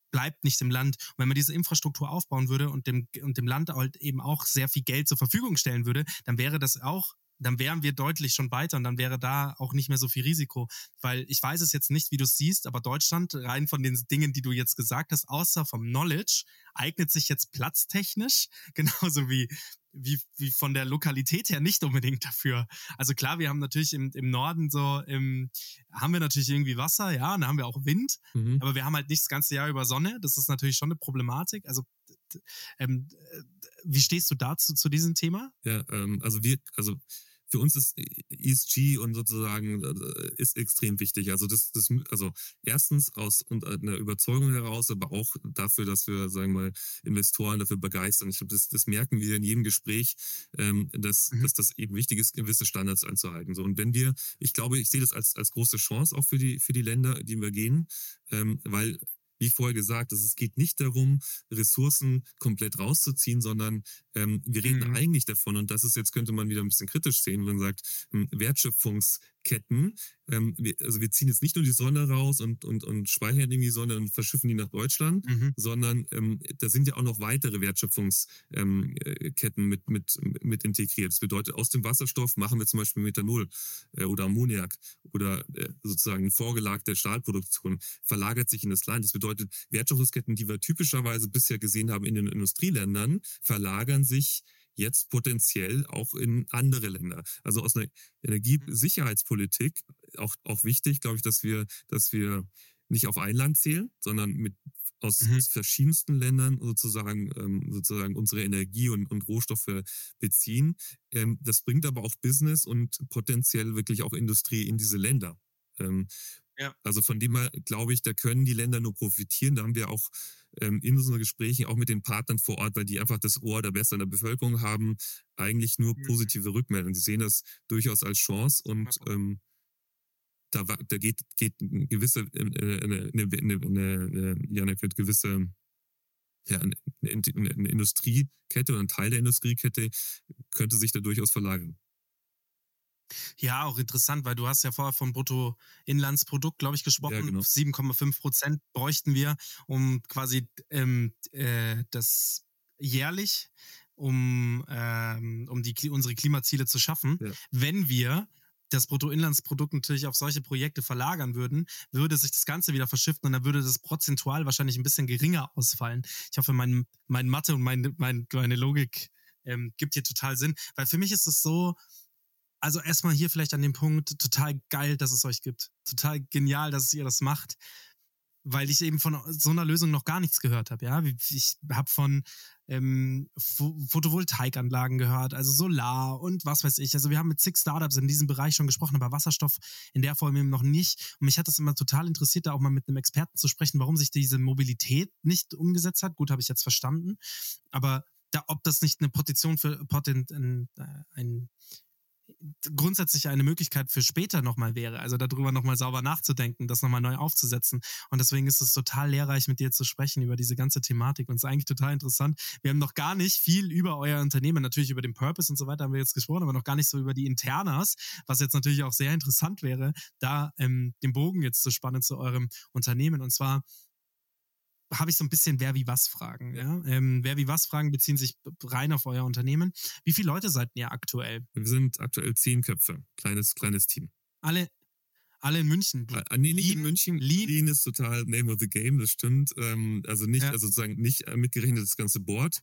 bleibt nicht im Land. Und wenn man diese Infrastruktur aufbauen würde und dem, und dem Land halt eben auch sehr viel Geld zur Verfügung stellen würde, dann wäre das auch dann wären wir deutlich schon weiter und dann wäre da auch nicht mehr so viel Risiko. Weil ich weiß es jetzt nicht, wie du es siehst, aber Deutschland, rein von den Dingen, die du jetzt gesagt hast, außer vom Knowledge, eignet sich jetzt platztechnisch, genauso wie, wie, wie von der Lokalität her nicht unbedingt dafür. Also klar, wir haben natürlich im, im Norden so, im, haben wir natürlich irgendwie Wasser, ja, und da haben wir auch Wind, mhm. aber wir haben halt nicht das ganze Jahr über Sonne. Das ist natürlich schon eine Problematik. Also ähm, wie stehst du dazu zu diesem Thema? Ja, ähm, also wir, also für uns ist ESG und sozusagen äh, ist extrem wichtig. Also das, das, also erstens aus einer Überzeugung heraus, aber auch dafür, dass wir, sagen wir mal, Investoren dafür begeistern. Ich glaube, das, das merken wir in jedem Gespräch, ähm, dass, mhm. dass das eben wichtig ist, gewisse Standards einzuhalten. So und wenn wir, ich glaube, ich sehe das als als große Chance auch für die für die Länder, die wir gehen, ähm, weil wie vorher gesagt, es geht nicht darum, Ressourcen komplett rauszuziehen, sondern ähm, wir reden mhm. eigentlich davon, und das ist jetzt, könnte man wieder ein bisschen kritisch sehen, wenn man sagt, hm, Wertschöpfungsketten, ähm, wir, also wir ziehen jetzt nicht nur die Sonne raus und, und, und speichern irgendwie die Sonne und verschiffen die nach Deutschland, mhm. sondern ähm, da sind ja auch noch weitere Wertschöpfungsketten ähm, mit, mit, mit integriert. Das bedeutet, aus dem Wasserstoff machen wir zum Beispiel Methanol äh, oder Ammoniak oder äh, sozusagen vorgelagte Stahlproduktion verlagert sich in das Land. Das bedeutet, Wertschöpfungsketten, die wir typischerweise bisher gesehen haben in den Industrieländern, verlagern sich jetzt potenziell auch in andere Länder. Also aus einer Energiesicherheitspolitik auch, auch wichtig, glaube ich, dass wir, dass wir nicht auf ein Land zählen, sondern mit aus mhm. verschiedensten Ländern sozusagen, ähm, sozusagen unsere Energie und, und Rohstoffe beziehen. Ähm, das bringt aber auch Business und potenziell wirklich auch Industrie in diese Länder. Ähm, ja. Also von dem her glaube ich, da können die Länder nur profitieren. Da haben wir auch ähm, in unseren Gesprächen auch mit den Partnern vor Ort, weil die einfach das Ohr der Besser in der Bevölkerung haben, eigentlich nur mhm. positive Rückmeldungen. Sie sehen das durchaus als Chance und ähm, da, da geht, geht eine gewisse, äh, eine, eine, eine, eine, ja, eine gewisse ja, eine, eine Industriekette oder ein Teil der Industriekette könnte sich da durchaus verlagern. Ja, auch interessant, weil du hast ja vorher vom Bruttoinlandsprodukt, glaube ich, gesprochen. Ja, genau. 7,5 Prozent bräuchten wir, um quasi ähm, äh, das jährlich, um, ähm, um die, unsere Klimaziele zu schaffen. Ja. Wenn wir das Bruttoinlandsprodukt natürlich auf solche Projekte verlagern würden, würde sich das Ganze wieder verschiften und dann würde das prozentual wahrscheinlich ein bisschen geringer ausfallen. Ich hoffe, mein, mein Mathe und mein, mein, meine Logik ähm, gibt hier total Sinn, weil für mich ist es so, also erstmal hier vielleicht an dem Punkt, total geil, dass es euch gibt. Total genial, dass ihr das macht. Weil ich eben von so einer Lösung noch gar nichts gehört habe. Ja, ich habe von ähm, Photovoltaikanlagen gehört, also Solar und was weiß ich. Also wir haben mit zig Startups in diesem Bereich schon gesprochen, aber Wasserstoff in der Form eben noch nicht. Und mich hat das immer total interessiert, da auch mal mit einem Experten zu sprechen, warum sich diese Mobilität nicht umgesetzt hat. Gut, habe ich jetzt verstanden. Aber da, ob das nicht eine Petition für Potent, ein, äh, ein grundsätzlich eine Möglichkeit für später nochmal wäre. Also darüber nochmal sauber nachzudenken, das nochmal neu aufzusetzen. Und deswegen ist es total lehrreich, mit dir zu sprechen über diese ganze Thematik. Und es ist eigentlich total interessant. Wir haben noch gar nicht viel über euer Unternehmen, natürlich über den Purpose und so weiter haben wir jetzt gesprochen, aber noch gar nicht so über die Internas, was jetzt natürlich auch sehr interessant wäre, da ähm, den Bogen jetzt zu spannen zu eurem Unternehmen. Und zwar habe ich so ein bisschen wer wie was Fragen. Ja? Ähm, wer wie was Fragen beziehen sich rein auf euer Unternehmen. Wie viele Leute seid ihr aktuell? Wir sind aktuell zehn Köpfe, kleines, kleines Team. Alle, alle in München. Ah, nee, nicht Lean, in München. Lean. Lean ist total Name of the Game, das stimmt. Ähm, also nicht, ja. also sozusagen nicht äh, mitgerechnet das ganze Board,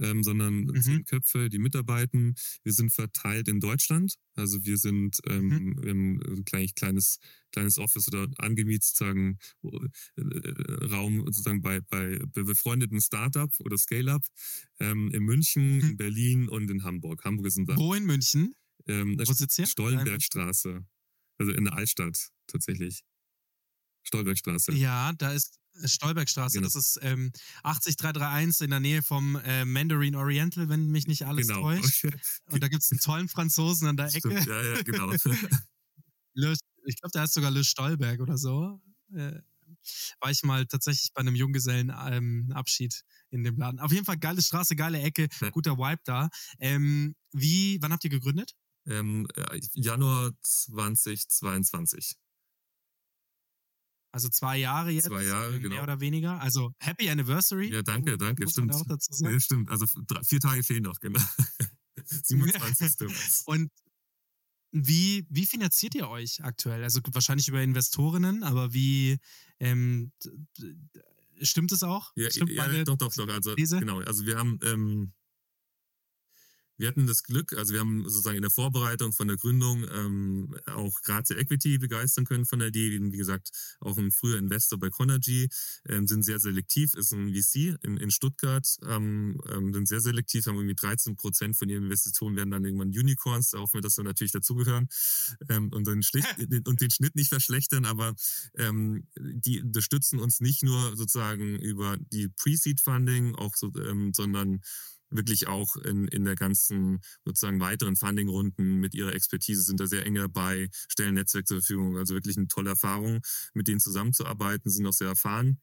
ähm, sondern mhm. zehn Köpfe, die mitarbeiten. Wir sind verteilt in Deutschland. Also wir sind ähm, mhm. im klein, kleines, kleines Office oder angemietet sozusagen äh, Raum sozusagen bei, bei, bei befreundeten Startup oder Scale-Up ähm, in München, mhm. in Berlin und in Hamburg. Hamburg ist unser. Wo in München? Ähm, Wo sitzt ihr? Stollenbergstraße. Also in der Altstadt tatsächlich. Stolbergstraße. Ja, da ist Stolbergstraße. Genau. Das ist ähm, 80331 in der Nähe vom äh, Mandarin Oriental, wenn mich nicht alles genau. täuscht. Und da gibt es einen tollen Franzosen an der Ecke. Stimmt. Ja, ja, genau. ich glaube, der heißt sogar Le Stolberg oder so. Äh, war ich mal tatsächlich bei einem Junggesellenabschied ähm, in dem Laden. Auf jeden Fall geile Straße, geile Ecke, guter Vibe da. Ähm, wie, wann habt ihr gegründet? Ähm, äh, Januar 2022. Also zwei Jahre jetzt. Zwei Jahre, mehr genau. oder weniger. Also Happy Anniversary. Ja, danke, danke, stimmt. Ja, stimmt. Also drei, vier Tage fehlen noch, genau. 27. Und wie, wie finanziert ihr euch aktuell? Also wahrscheinlich über Investorinnen, aber wie ähm, stimmt es auch? Ja, stimmt ja meine doch, doch, doch. Also, genau. Also, wir haben, ähm, wir hatten das Glück, also wir haben sozusagen in der Vorbereitung von der Gründung ähm, auch Grazia Equity begeistern können von der Idee. Wie gesagt, auch ein früher Investor bei Conergy, ähm, sind sehr selektiv, ist ein VC in, in Stuttgart, ähm, ähm, sind sehr selektiv, haben irgendwie 13 Prozent von ihren Investitionen werden dann irgendwann Unicorns, da hoffen wir, dass wir natürlich dazugehören ähm, und, den Schlicht, und den Schnitt nicht verschlechtern, aber ähm, die unterstützen uns nicht nur sozusagen über die Pre-Seed-Funding, auch so, ähm, sondern wirklich auch in, in der ganzen sozusagen weiteren Funding-Runden mit ihrer Expertise sind da sehr eng dabei, stellen Netzwerk zur Verfügung. Also wirklich eine tolle Erfahrung, mit denen zusammenzuarbeiten, sind auch sehr erfahren.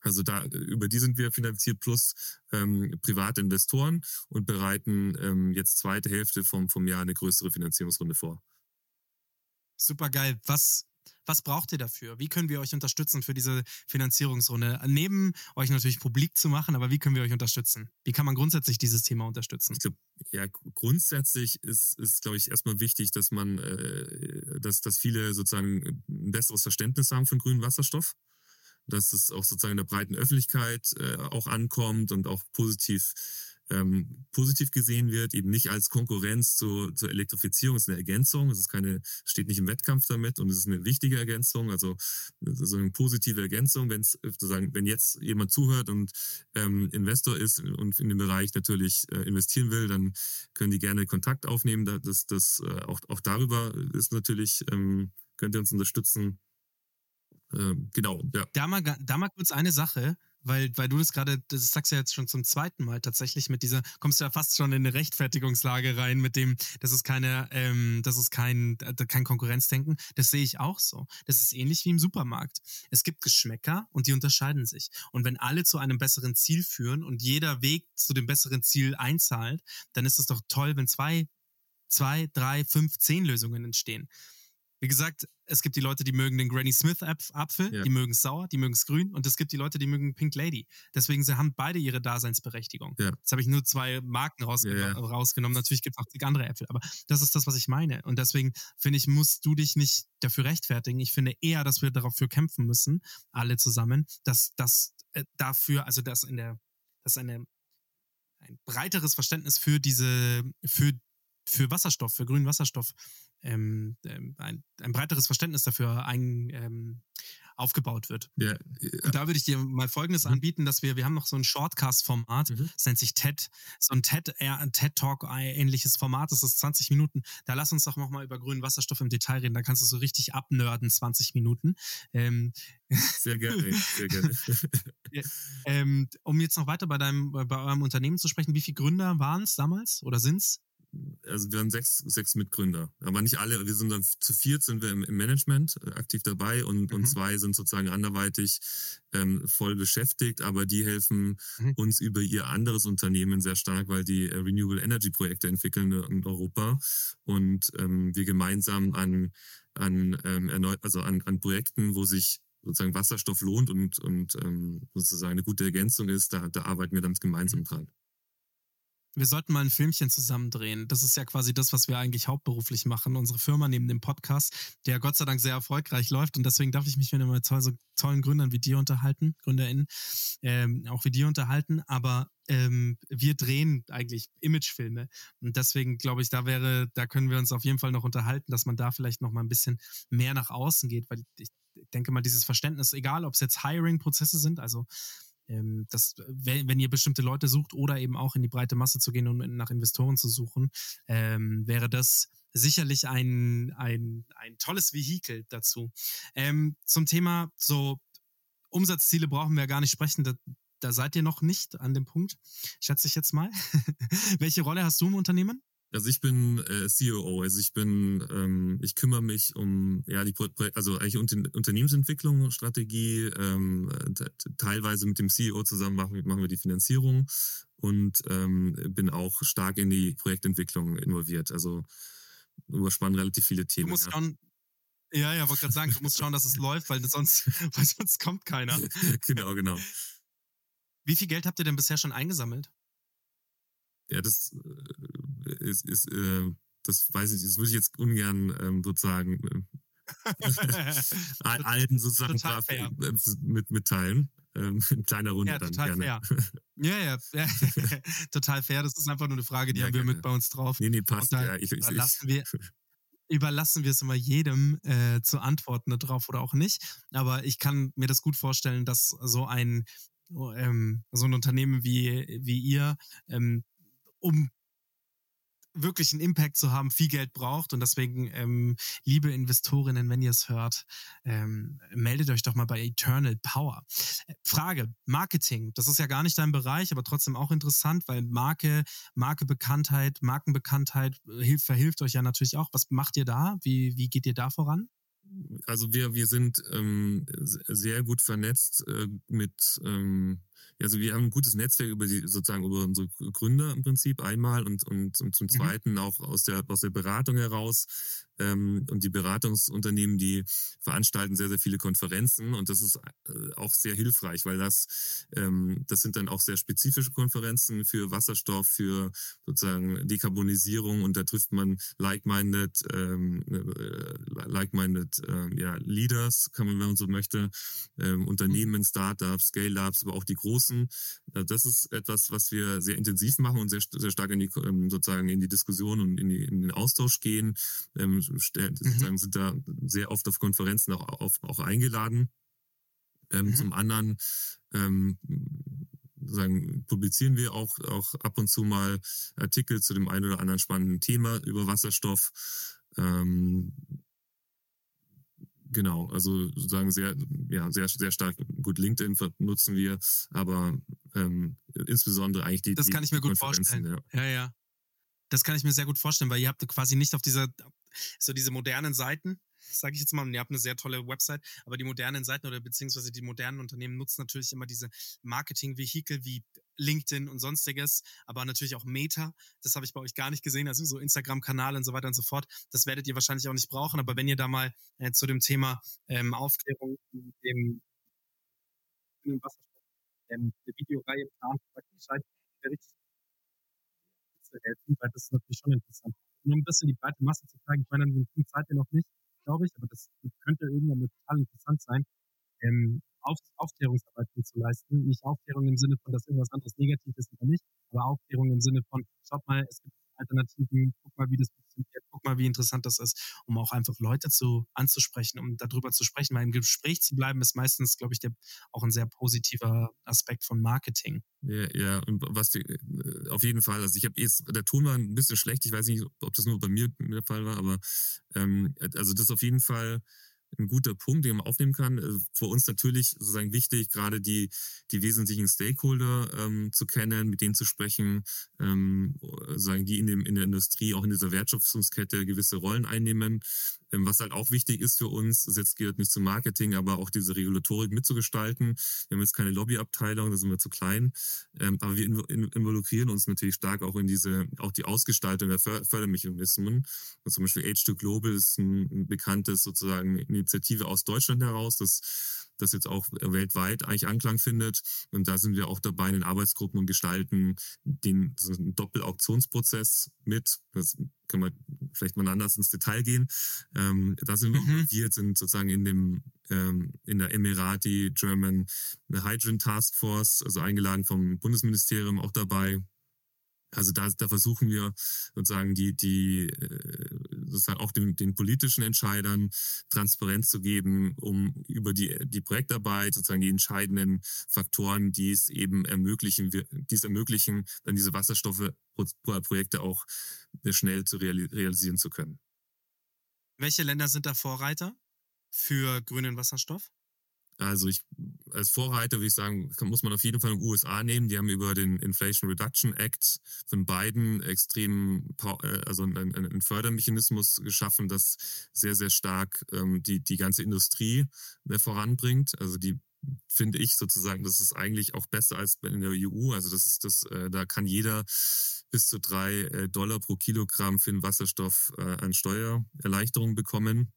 Also da über die sind wir finanziert plus ähm, private Investoren und bereiten ähm, jetzt zweite Hälfte vom, vom Jahr eine größere Finanzierungsrunde vor. Super geil. Was, was braucht ihr dafür? Wie können wir euch unterstützen für diese Finanzierungsrunde? Neben euch natürlich publik zu machen, aber wie können wir euch unterstützen? Wie kann man grundsätzlich dieses Thema unterstützen? Ich glaube, ja, grundsätzlich ist, ist glaube ich, erstmal wichtig, dass man, äh, dass, dass viele sozusagen ein besseres Verständnis haben von grünem Wasserstoff. Dass es auch sozusagen in der breiten Öffentlichkeit äh, auch ankommt und auch positiv ähm, positiv gesehen wird, eben nicht als Konkurrenz zur, zur Elektrifizierung, es ist eine Ergänzung, es ist keine, steht nicht im Wettkampf damit und es ist eine wichtige Ergänzung, also so eine positive Ergänzung, wenn es sozusagen, wenn jetzt jemand zuhört und ähm, Investor ist und in dem Bereich natürlich äh, investieren will, dann können die gerne Kontakt aufnehmen. Da- Das, das äh, auch, auch darüber ist natürlich, ähm, könnt ihr uns unterstützen. Ähm, genau, ja. Da mal, da mal kurz eine Sache, weil, weil du das gerade, das sagst du ja jetzt schon zum zweiten Mal tatsächlich mit dieser, kommst du ja fast schon in eine Rechtfertigungslage rein mit dem, das ist keine, ähm, das ist kein, äh, kein Konkurrenzdenken. Das sehe ich auch so. Das ist ähnlich wie im Supermarkt. Es gibt Geschmäcker und die unterscheiden sich. Und wenn alle zu einem besseren Ziel führen und jeder Weg zu dem besseren Ziel einzahlt, dann ist es doch toll, wenn zwei, zwei, drei, fünf, zehn Lösungen entstehen. Wie gesagt, es gibt die Leute, die mögen den Granny Smith Apf- Apfel, Ja. die mögen es sauer, die mögen es grün und es gibt die Leute, die mögen Pink Lady. Deswegen sie haben beide ihre Daseinsberechtigung. Ja. Jetzt habe ich nur zwei Marken rausge Ja, rausgenommen. Natürlich gibt es auch zig andere Äpfel, aber das ist das, was ich meine. Und deswegen finde ich, musst du dich nicht dafür rechtfertigen. Ich finde eher, dass wir dafür kämpfen müssen, alle zusammen, dass das äh, dafür, also dass in der, dass eine ein breiteres Verständnis für diese, für, für Wasserstoff, für grünen Wasserstoff, ähm, ähm, ein, ein breiteres Verständnis dafür ein, ähm, aufgebaut wird. ja Und da würde ich dir mal Folgendes anbieten, dass wir, wir haben noch so ein Shortcast-Format, Mhm. das nennt sich TED, so ein TED, eher ein TED-Talk-ähnliches Format, das ist 20 Minuten. Da lass uns doch noch mal über grünen Wasserstoff im Detail reden, da kannst du so richtig abnörden, 20 Minuten. Ähm, sehr gerne, sehr gerne. ähm, um jetzt noch weiter bei deinem, bei eurem Unternehmen zu sprechen, wie viele Gründer waren es damals oder sind es? Also wir haben sechs, sechs Mitgründer, aber nicht alle. Wir sind dann zu viert sind wir im, im Management äh, aktiv dabei und, Mhm. und zwei sind sozusagen anderweitig ähm, voll beschäftigt, aber die helfen Mhm. uns über ihr anderes Unternehmen sehr stark, weil die äh, Renewable Energy Projekte entwickeln in Europa und ähm, wir gemeinsam an an ähm, erneut, also an, an Projekten, wo sich sozusagen Wasserstoff lohnt und und ähm, sozusagen eine gute Ergänzung ist, da, da arbeiten wir dann gemeinsam dran. Wir sollten mal ein Filmchen zusammen drehen. Das ist ja quasi das, was wir eigentlich hauptberuflich machen. Unsere Firma neben dem Podcast, der Gott sei Dank sehr erfolgreich läuft. Und deswegen darf ich mich mit immer so tollen Gründern wie dir unterhalten, GründerInnen, ähm, auch wie dir unterhalten. Aber ähm, wir drehen eigentlich Imagefilme. Und deswegen glaube ich, da wäre, da können wir uns auf jeden Fall noch unterhalten, dass man da vielleicht noch mal ein bisschen mehr nach außen geht, weil ich denke mal, dieses Verständnis, egal ob es jetzt Hiring-Prozesse sind, also ähm, dass, wenn, wenn ihr bestimmte Leute sucht oder eben auch in die breite Masse zu gehen und nach Investoren zu suchen, ähm, wäre das sicherlich ein, ein, ein tolles Vehikel dazu. Ähm, zum Thema so Umsatzziele brauchen wir gar nicht sprechen. Da, da seid ihr noch nicht an dem Punkt, schätze ich jetzt mal. Welche Rolle hast du im Unternehmen? Also ich bin äh, COO, also ich bin, ähm, ich kümmere mich um ja die Pro also eigentlich Unter Unternehmensentwicklung, Strategie, ähm, teilweise mit dem CEO zusammen machen, machen wir die Finanzierung und ähm, bin auch stark in die Projektentwicklung involviert. Also überspannen relativ viele Themen. Du musst ja. schauen, ja, ja, wollte gerade sagen, du musst schauen, dass es läuft, weil sonst, weil sonst kommt keiner. genau, genau. Wie viel Geld habt ihr denn bisher schon eingesammelt? Ja, das äh, ist, ist äh, das weiß ich, das würde ich jetzt ungern ähm, sozusagen äh, alten sozusagen äh, mit, mitteilen. Ähm, in kleiner Runde ja, dann total gerne. Fair. Ja, ja, ja. total fair. Das ist einfach nur eine Frage, die ja, haben wir mit bei uns drauf. Nee, nee, passt. Ja, ich, ich, lassen wir, überlassen wir es immer jedem äh, zu antworten darauf oder auch nicht. Aber ich kann mir das gut vorstellen, dass so ein ähm, so ein Unternehmen wie, wie ihr, ähm, um wirklich einen Impact zu haben, viel Geld braucht. Und deswegen, ähm, liebe Investorinnen, wenn ihr es hört, ähm, meldet euch doch mal bei Eternal Power. Frage, Marketing, das ist ja gar nicht dein Bereich, aber trotzdem auch interessant, weil Marke, Markebekanntheit, Markenbekanntheit äh, hilft, verhilft euch ja natürlich auch. Was macht ihr da? Wie, wie geht ihr da voran? Also wir, wir sind ähm, sehr gut vernetzt äh, mit ähm, also wir haben ein gutes Netzwerk über die, sozusagen über unsere Gründer im Prinzip einmal und, und, und zum mhm. Zweiten auch aus der, aus der Beratung heraus. Ähm, und die Beratungsunternehmen, die veranstalten sehr, sehr viele Konferenzen und das ist äh, auch sehr hilfreich, weil das, ähm, das sind dann auch sehr spezifische Konferenzen für Wasserstoff, für sozusagen Dekarbonisierung und da trifft man like-minded, ähm, äh, like-minded äh, ja, Leaders, kann man, wenn man so möchte, ähm, Unternehmen, Startups, Scale-Ups, aber auch die großen. Äh, das ist etwas, was wir sehr intensiv machen und sehr, sehr stark in die, ähm, sozusagen in die Diskussion und in, die, in den Austausch gehen. Ähm, mhm. sind da sehr oft auf Konferenzen auch, auf, auch eingeladen. Ähm, mhm. Zum anderen ähm, sagen, publizieren wir auch, auch ab und zu mal Artikel zu dem einen oder anderen spannenden Thema über Wasserstoff. Ähm, genau, also sozusagen sehr, ja, sehr, sehr stark gut LinkedIn nutzen wir, aber ähm, insbesondere eigentlich die. Das kann ich mir gut vorstellen. Ja. ja, ja. Das kann ich mir sehr gut vorstellen, weil ihr habt quasi nicht auf dieser, so diese modernen Seiten, sage ich jetzt mal, und ihr habt eine sehr tolle Website, aber die modernen Seiten oder beziehungsweise die modernen Unternehmen nutzen natürlich immer diese Marketing-Vehikel wie LinkedIn und sonstiges, aber natürlich auch Meta. Das habe ich bei euch gar nicht gesehen, also so Instagram-Kanal und so weiter und so fort. Das werdet ihr wahrscheinlich auch nicht brauchen, aber wenn ihr da mal äh, zu dem Thema ähm, Aufklärung, dem, dem Wasserstoff, ähm, der Videoreihe plant, Bescheid, richtig zu helfen, weil das ist natürlich schon interessant. Um ein bisschen die breite Masse zu zeigen, ich meine, an dem Punkt seid ihr noch nicht, glaube ich, aber das könnte irgendwann total interessant sein, ähm, Auf Aufklärungsarbeit zu leisten. Nicht Aufklärung im Sinne von, dass irgendwas anderes negativ ist oder nicht, aber Aufklärung im Sinne von, schaut mal, es gibt Alternativen, guck mal, wie das funktioniert, guck mal, wie interessant das ist, um auch einfach Leute zu anzusprechen, um darüber zu sprechen, weil im Gespräch zu bleiben ist meistens, glaube ich, der, auch ein sehr positiver Aspekt von Marketing. Ja, ja, und was die, äh, auf jeden Fall, also ich habe jetzt, der Ton war ein bisschen schlecht, ich weiß nicht, ob das nur bei mir der Fall war, aber ähm, also das auf jeden Fall ein guter Punkt, den man aufnehmen kann. Äh, für uns natürlich sozusagen wichtig, gerade die, die wesentlichen Stakeholder ähm, zu kennen, mit denen zu sprechen, ähm, sagen, die in, dem, in der Industrie, auch in dieser Wertschöpfungskette gewisse Rollen einnehmen. Ähm, was halt auch wichtig ist für uns, das jetzt gehört nicht zum Marketing, aber auch diese Regulatorik mitzugestalten. Wir haben jetzt keine Lobbyabteilung, da sind wir zu klein. Ähm, aber wir involukieren uns natürlich stark auch in diese, auch die Ausgestaltung der Fördermechanismen. Also zum Beispiel Age 2 Global ist ein bekanntes sozusagen Initiative aus Deutschland heraus, das das jetzt auch weltweit eigentlich Anklang findet. Und da sind wir auch dabei in den Arbeitsgruppen und gestalten den so Doppelauktionsprozess mit. Das können wir vielleicht mal anders ins Detail gehen. Ähm, da sind wir mhm. involviert, sind sozusagen in dem ähm, in der Emirati German Hydrogen Task Force, also eingeladen vom Bundesministerium auch dabei. Also da, da versuchen wir sozusagen die, die äh, sozusagen auch den, den politischen Entscheidern Transparenz zu geben, um über die, die Projektarbeit sozusagen die entscheidenden Faktoren, die es eben ermöglichen, die es ermöglichen, dann diese Wasserstoffe-Projekte auch schnell zu realisieren zu können. Welche Länder sind da Vorreiter für grünen Wasserstoff? Also ich als Vorreiter würde ich sagen, muss man auf jeden Fall in den USA nehmen. Die haben über den Inflation Reduction Act von Biden extrem, äh, also einen, Fördermechanismus geschaffen, das sehr, sehr stark ähm, die, die ganze Industrie äh, voranbringt. Also die finde ich sozusagen, das ist eigentlich auch besser als in der EU. Also das ist das, äh, da kann jeder bis zu drei Dollar pro Kilogramm für den Wasserstoff an Steuererleichterung bekommen.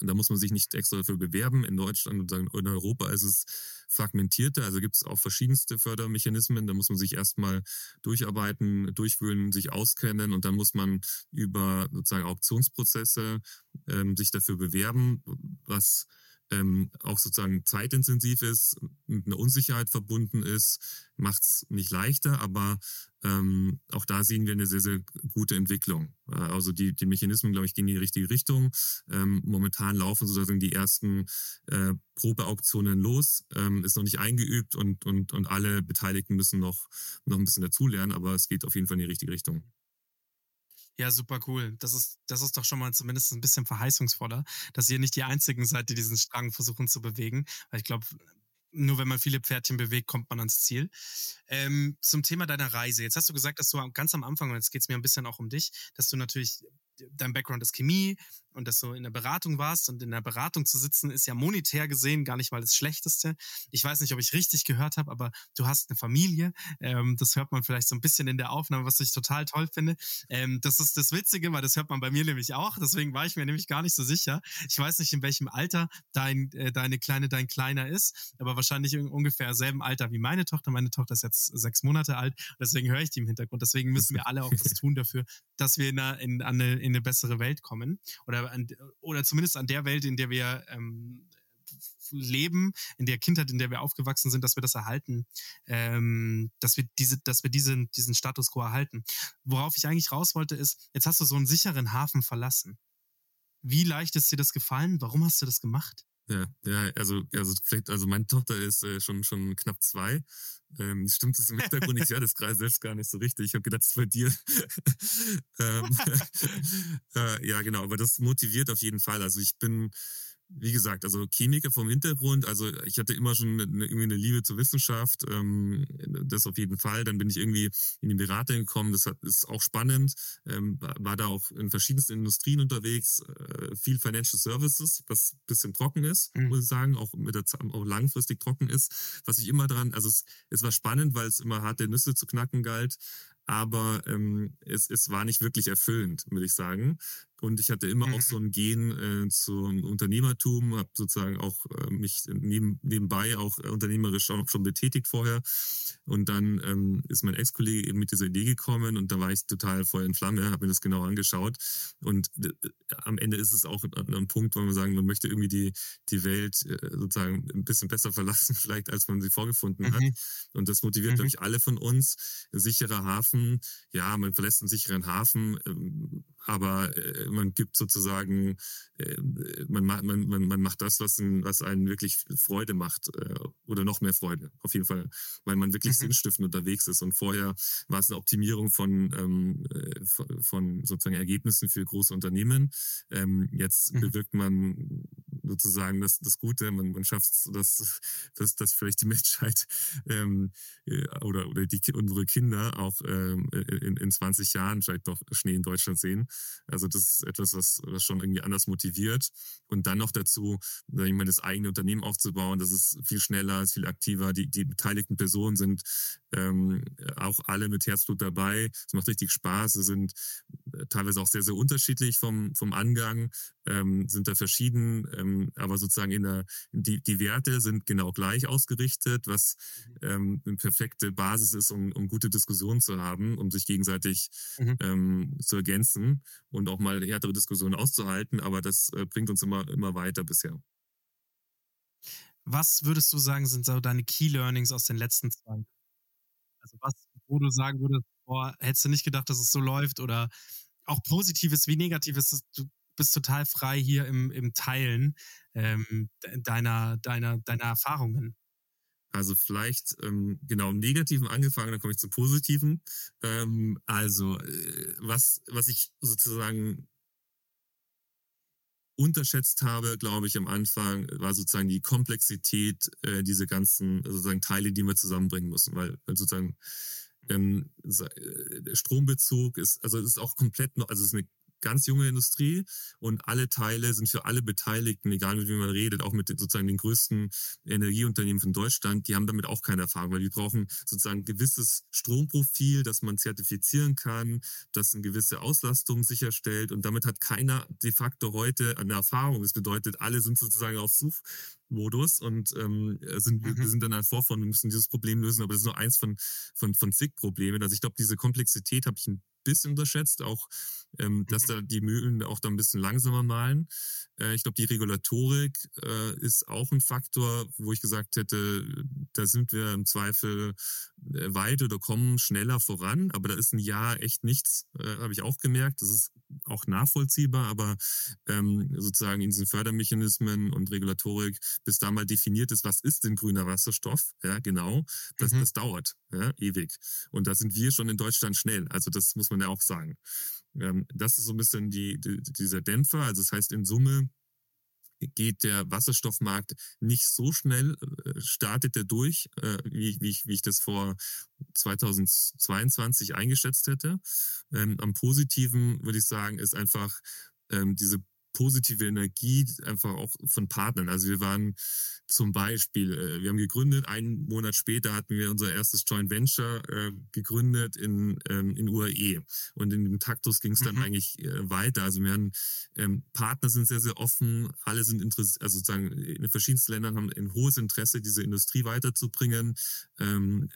Da muss man sich nicht extra dafür bewerben. In Deutschland und in Europa ist es fragmentierter. Also gibt es auch verschiedenste Fördermechanismen. Da muss man sich erstmal durcharbeiten, durchwühlen, sich auskennen und dann muss man über sozusagen Auktionsprozesse ähm, sich dafür bewerben, was ähm, auch sozusagen zeitintensiv ist, mit einer Unsicherheit verbunden ist, macht es nicht leichter, aber ähm, auch da sehen wir eine sehr, sehr gute Entwicklung. Äh, also die, die Mechanismen, glaube ich, gehen in die richtige Richtung. Ähm, momentan laufen sozusagen die ersten äh, Probeauktionen los, ähm, ist noch nicht eingeübt und, und, und alle Beteiligten müssen noch, noch ein bisschen dazulernen, aber es geht auf jeden Fall in die richtige Richtung. Ja, super cool. Das ist, das ist doch schon mal zumindest ein bisschen verheißungsvoller, dass ihr nicht die einzigen seid, die diesen Strang versuchen zu bewegen. Weil ich glaube, nur wenn man viele Pferdchen bewegt, kommt man ans Ziel. Ähm, zum Thema deiner Reise. Jetzt hast du gesagt, dass du ganz am Anfang, und jetzt geht es mir ein bisschen auch um dich, dass du natürlich dein Background ist Chemie und dass du in der Beratung warst und in der Beratung zu sitzen ist ja monetär gesehen gar nicht mal das Schlechteste. Ich weiß nicht, ob ich richtig gehört habe, aber du hast eine Familie. Ähm, das hört man vielleicht so ein bisschen in der Aufnahme, was ich total toll finde. Ähm, das ist das Witzige, weil das hört man bei mir nämlich auch. Deswegen war ich mir nämlich gar nicht so sicher. Ich weiß nicht, in welchem Alter dein, äh, deine Kleine, dein Kleiner ist, aber wahrscheinlich in ungefähr selben Alter wie meine Tochter. Meine Tochter ist jetzt sechs Monate alt. Deswegen höre ich die im Hintergrund. Deswegen müssen wir alle auch was tun dafür, dass wir in eine, in eine, in eine bessere Welt kommen oder, an, oder zumindest an der Welt, in der wir ähm, leben, in der Kindheit, in der wir aufgewachsen sind, dass wir das erhalten, ähm, dass wir diese, dass wir diesen, diesen Status quo erhalten. Worauf ich eigentlich raus wollte, ist, jetzt hast du so einen sicheren Hafen verlassen. Wie leicht ist dir das gefallen? Warum hast du das gemacht? Ja, ja, also, also vielleicht, also meine Tochter ist äh, schon schon knapp zwei. Ähm, stimmt es im Hintergrund nicht? Ja, das gerade selbst gar nicht so richtig. Ich habe gedacht, das ist bei dir. ähm, äh, ja, genau, aber das motiviert auf jeden Fall. Also ich bin wie gesagt, also Chemiker vom Hintergrund, also ich hatte immer schon eine, irgendwie eine Liebe zur Wissenschaft, ähm, das auf jeden Fall. Dann bin ich irgendwie in die Beratung gekommen, das hat, ist auch spannend, ähm, war da auch in verschiedensten Industrien unterwegs, äh, viel Financial Services, was bisschen trocken ist, mhm. muss ich sagen, auch mit der Zeit auch langfristig trocken ist. Was ich immer dran, also es, es war spannend, weil es immer harte Nüsse zu knacken galt, aber ähm, es, es war nicht wirklich erfüllend, würde ich sagen. Und ich hatte immer mhm. auch so ein Gen äh, zum Unternehmertum, habe sozusagen auch äh, mich neben, nebenbei auch äh, unternehmerisch auch schon betätigt vorher. Und dann ähm, ist mein Ex-Kollege eben mit dieser Idee gekommen und da war ich total Feuer in Flamme, habe mir das genau angeschaut. Und äh, am Ende ist es auch an einem Punkt, wo man sagen, man möchte irgendwie die, die Welt äh, sozusagen ein bisschen besser verlassen, vielleicht als man sie vorgefunden mhm. hat. Und das motiviert, mhm. glaube ich, alle von uns. Ein sicherer Hafen, ja, man verlässt einen sicheren Hafen, ähm, aber äh, man gibt sozusagen, äh, man, macht, man, man, man macht das, was, ein, was einen wirklich Freude macht äh, oder noch mehr Freude, auf jeden Fall, weil man wirklich mhm. sinnstiftend unterwegs ist. Und vorher war es eine Optimierung von, ähm, äh, von sozusagen Ergebnissen für große Unternehmen. Ähm, jetzt mhm. bewirkt man sozusagen das, das Gute, man, man schafft es, dass, dass, dass vielleicht die Menschheit ähm, äh, oder, oder die, unsere Kinder auch ähm, in, in 20 Jahren vielleicht doch Schnee in Deutschland sehen. Also das ist etwas, was, was schon irgendwie anders motiviert. Und dann noch dazu, sag ich mal, das eigene Unternehmen aufzubauen, das ist viel schneller, ist viel aktiver. Die, die beteiligten Personen sind ähm, auch alle mit Herzblut dabei. Es macht richtig Spaß. Sie sind äh, teilweise auch sehr, sehr unterschiedlich vom, vom Angang, ähm, sind da verschieden, ähm, aber sozusagen in der, die, die Werte sind genau gleich ausgerichtet, was mhm. ähm, eine perfekte Basis ist, um, um gute Diskussionen zu haben, um sich gegenseitig mhm. ähm, zu ergänzen und auch mal härtere Diskussionen auszuhalten. Aber das äh, bringt uns immer, immer weiter bisher. Was würdest du sagen, sind so deine Key Learnings aus den letzten zwei also was, wo du sagen würdest, boah, hättest du nicht gedacht, dass es so läuft oder auch Positives wie Negatives, du bist total frei hier im, im Teilen ähm, deiner, deiner, deiner Erfahrungen. Also vielleicht ähm, genau im Negativen angefangen, dann komme ich zum Positiven. Ähm, also äh, was was ich sozusagen unterschätzt habe, glaube ich, am Anfang, war sozusagen die Komplexität, äh, diese ganzen sozusagen Teile, die wir zusammenbringen müssen, weil, sozusagen ähm, äh, Strombezug ist, also es ist auch komplett also es ist eine ganz junge Industrie und alle Teile sind für alle Beteiligten, egal mit wem man redet, auch mit sozusagen den größten Energieunternehmen von Deutschland, die haben damit auch keine Erfahrung, weil die brauchen sozusagen ein gewisses Stromprofil, das man zertifizieren kann, das eine gewisse Auslastung sicherstellt und damit hat keiner de facto heute eine Erfahrung. Das bedeutet, alle sind sozusagen auf Such Modus und ähm, sind, mhm. wir sind dann halt vorfahren und müssen dieses Problem lösen, aber das ist nur eins von, von, von zig Problemen. Also ich glaube, diese Komplexität habe ich ein bisschen unterschätzt, auch ähm, dass mhm. da die Mühlen auch da ein bisschen langsamer malen. Äh, ich glaube, die Regulatorik äh, ist auch ein Faktor, wo ich gesagt hätte, da sind wir im Zweifel äh, weit oder kommen schneller voran, aber da ist ein Jahr echt nichts, äh, habe ich auch gemerkt. Das ist auch nachvollziehbar, aber ähm, sozusagen in diesen Fördermechanismen und Regulatorik, bis da mal definiert ist, was ist denn grüner Wasserstoff, ja, genau, das, mhm. das dauert ja, ewig. Und da sind wir schon in Deutschland schnell. Also das muss man ja auch sagen. Ähm, das ist so ein bisschen die, die, dieser Dämpfer. Also das heißt, in Summe geht der Wasserstoffmarkt nicht so schnell, äh, startet er durch, äh, wie, wie, ich, wie ich das vor 2022 eingeschätzt hätte. Ähm, am positiven würde ich sagen, ist einfach ähm, diese positive Energie einfach auch von Partnern. Also wir waren zum Beispiel, äh, wir haben gegründet, einen Monat später hatten wir unser erstes Joint Venture äh, gegründet in, ähm, in UAE. Und in dem Taktus ging es dann mhm. eigentlich äh, weiter. Also wir haben ähm, Partner sind sehr, sehr offen, alle sind interessiert, also sozusagen in den verschiedensten Ländern haben ein hohes Interesse, diese Industrie weiterzubringen. Ähm,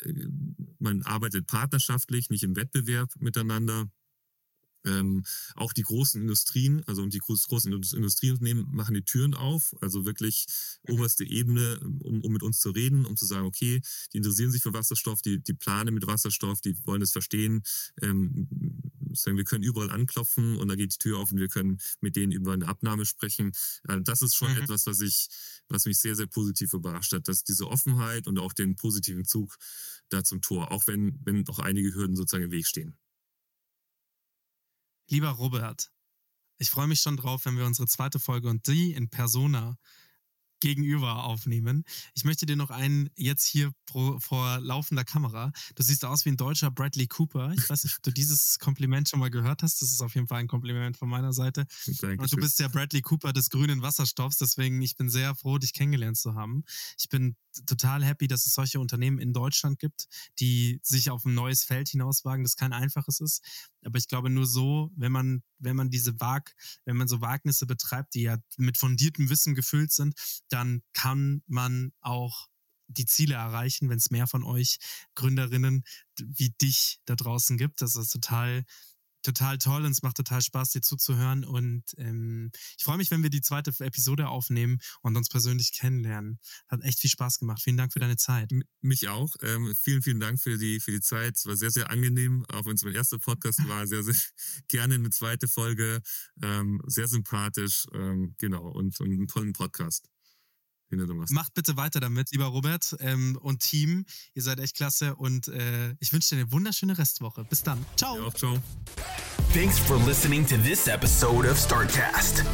man arbeitet partnerschaftlich, nicht im Wettbewerb miteinander. Ähm, auch die großen Industrien, also die großen Industrieunternehmen machen die Türen auf, also wirklich oberste Ebene, um, um mit uns zu reden, um zu sagen, okay, die interessieren sich für Wasserstoff, die, die planen mit Wasserstoff, die wollen es verstehen. Ähm, sagen, wir können überall anklopfen und da geht die Tür auf und wir können mit denen über eine Abnahme sprechen. Also das ist schon mhm. etwas, was ich, was mich sehr, sehr positiv überrascht hat, dass diese Offenheit und auch den positiven Zug da zum Tor, auch wenn, wenn noch einige Hürden sozusagen im Weg stehen. Lieber Robert, ich freue mich schon drauf, wenn wir unsere zweite Folge und die in Persona gegenüber aufnehmen. Ich möchte dir noch einen jetzt hier pro, vor laufender Kamera. Du siehst aus wie ein deutscher Bradley Cooper. Ich weiß nicht, ob du dieses Kompliment schon mal gehört hast. Das ist auf jeden Fall ein Kompliment von meiner Seite. Dankeschön. Und du bist der Bradley Cooper des grünen Wasserstoffs. Deswegen, ich bin sehr froh, dich kennengelernt zu haben. Ich bin total happy, dass es solche Unternehmen in Deutschland gibt, die sich auf ein neues Feld hinauswagen, das kein einfaches ist. Aber ich glaube nur so, wenn man, wenn man diese Wag, wenn man so Wagnisse betreibt, die ja mit fundiertem Wissen gefüllt sind, dann kann man auch die Ziele erreichen, wenn es mehr von euch Gründerinnen wie dich da draußen gibt. Das ist total total toll und es macht total Spaß, dir zuzuhören. Und ähm, ich freue mich, wenn wir die zweite Episode aufnehmen und uns persönlich kennenlernen. Hat echt viel Spaß gemacht. Vielen Dank für deine Zeit. Mich auch. Ähm, vielen, vielen Dank für die, für die Zeit. Es war sehr, sehr angenehm, auch wenn es mein erster Podcast war. Sehr, sehr gerne eine zweite Folge. Ähm, sehr sympathisch. Ähm, genau. Und, und einen tollen Podcast. Macht bitte weiter damit, lieber Robert ähm, und Team. Ihr seid echt klasse und äh, ich wünsche dir eine wunderschöne Restwoche. Bis dann. Ciao. Ja, ciao. Thanks for listening to this episode of Startcast.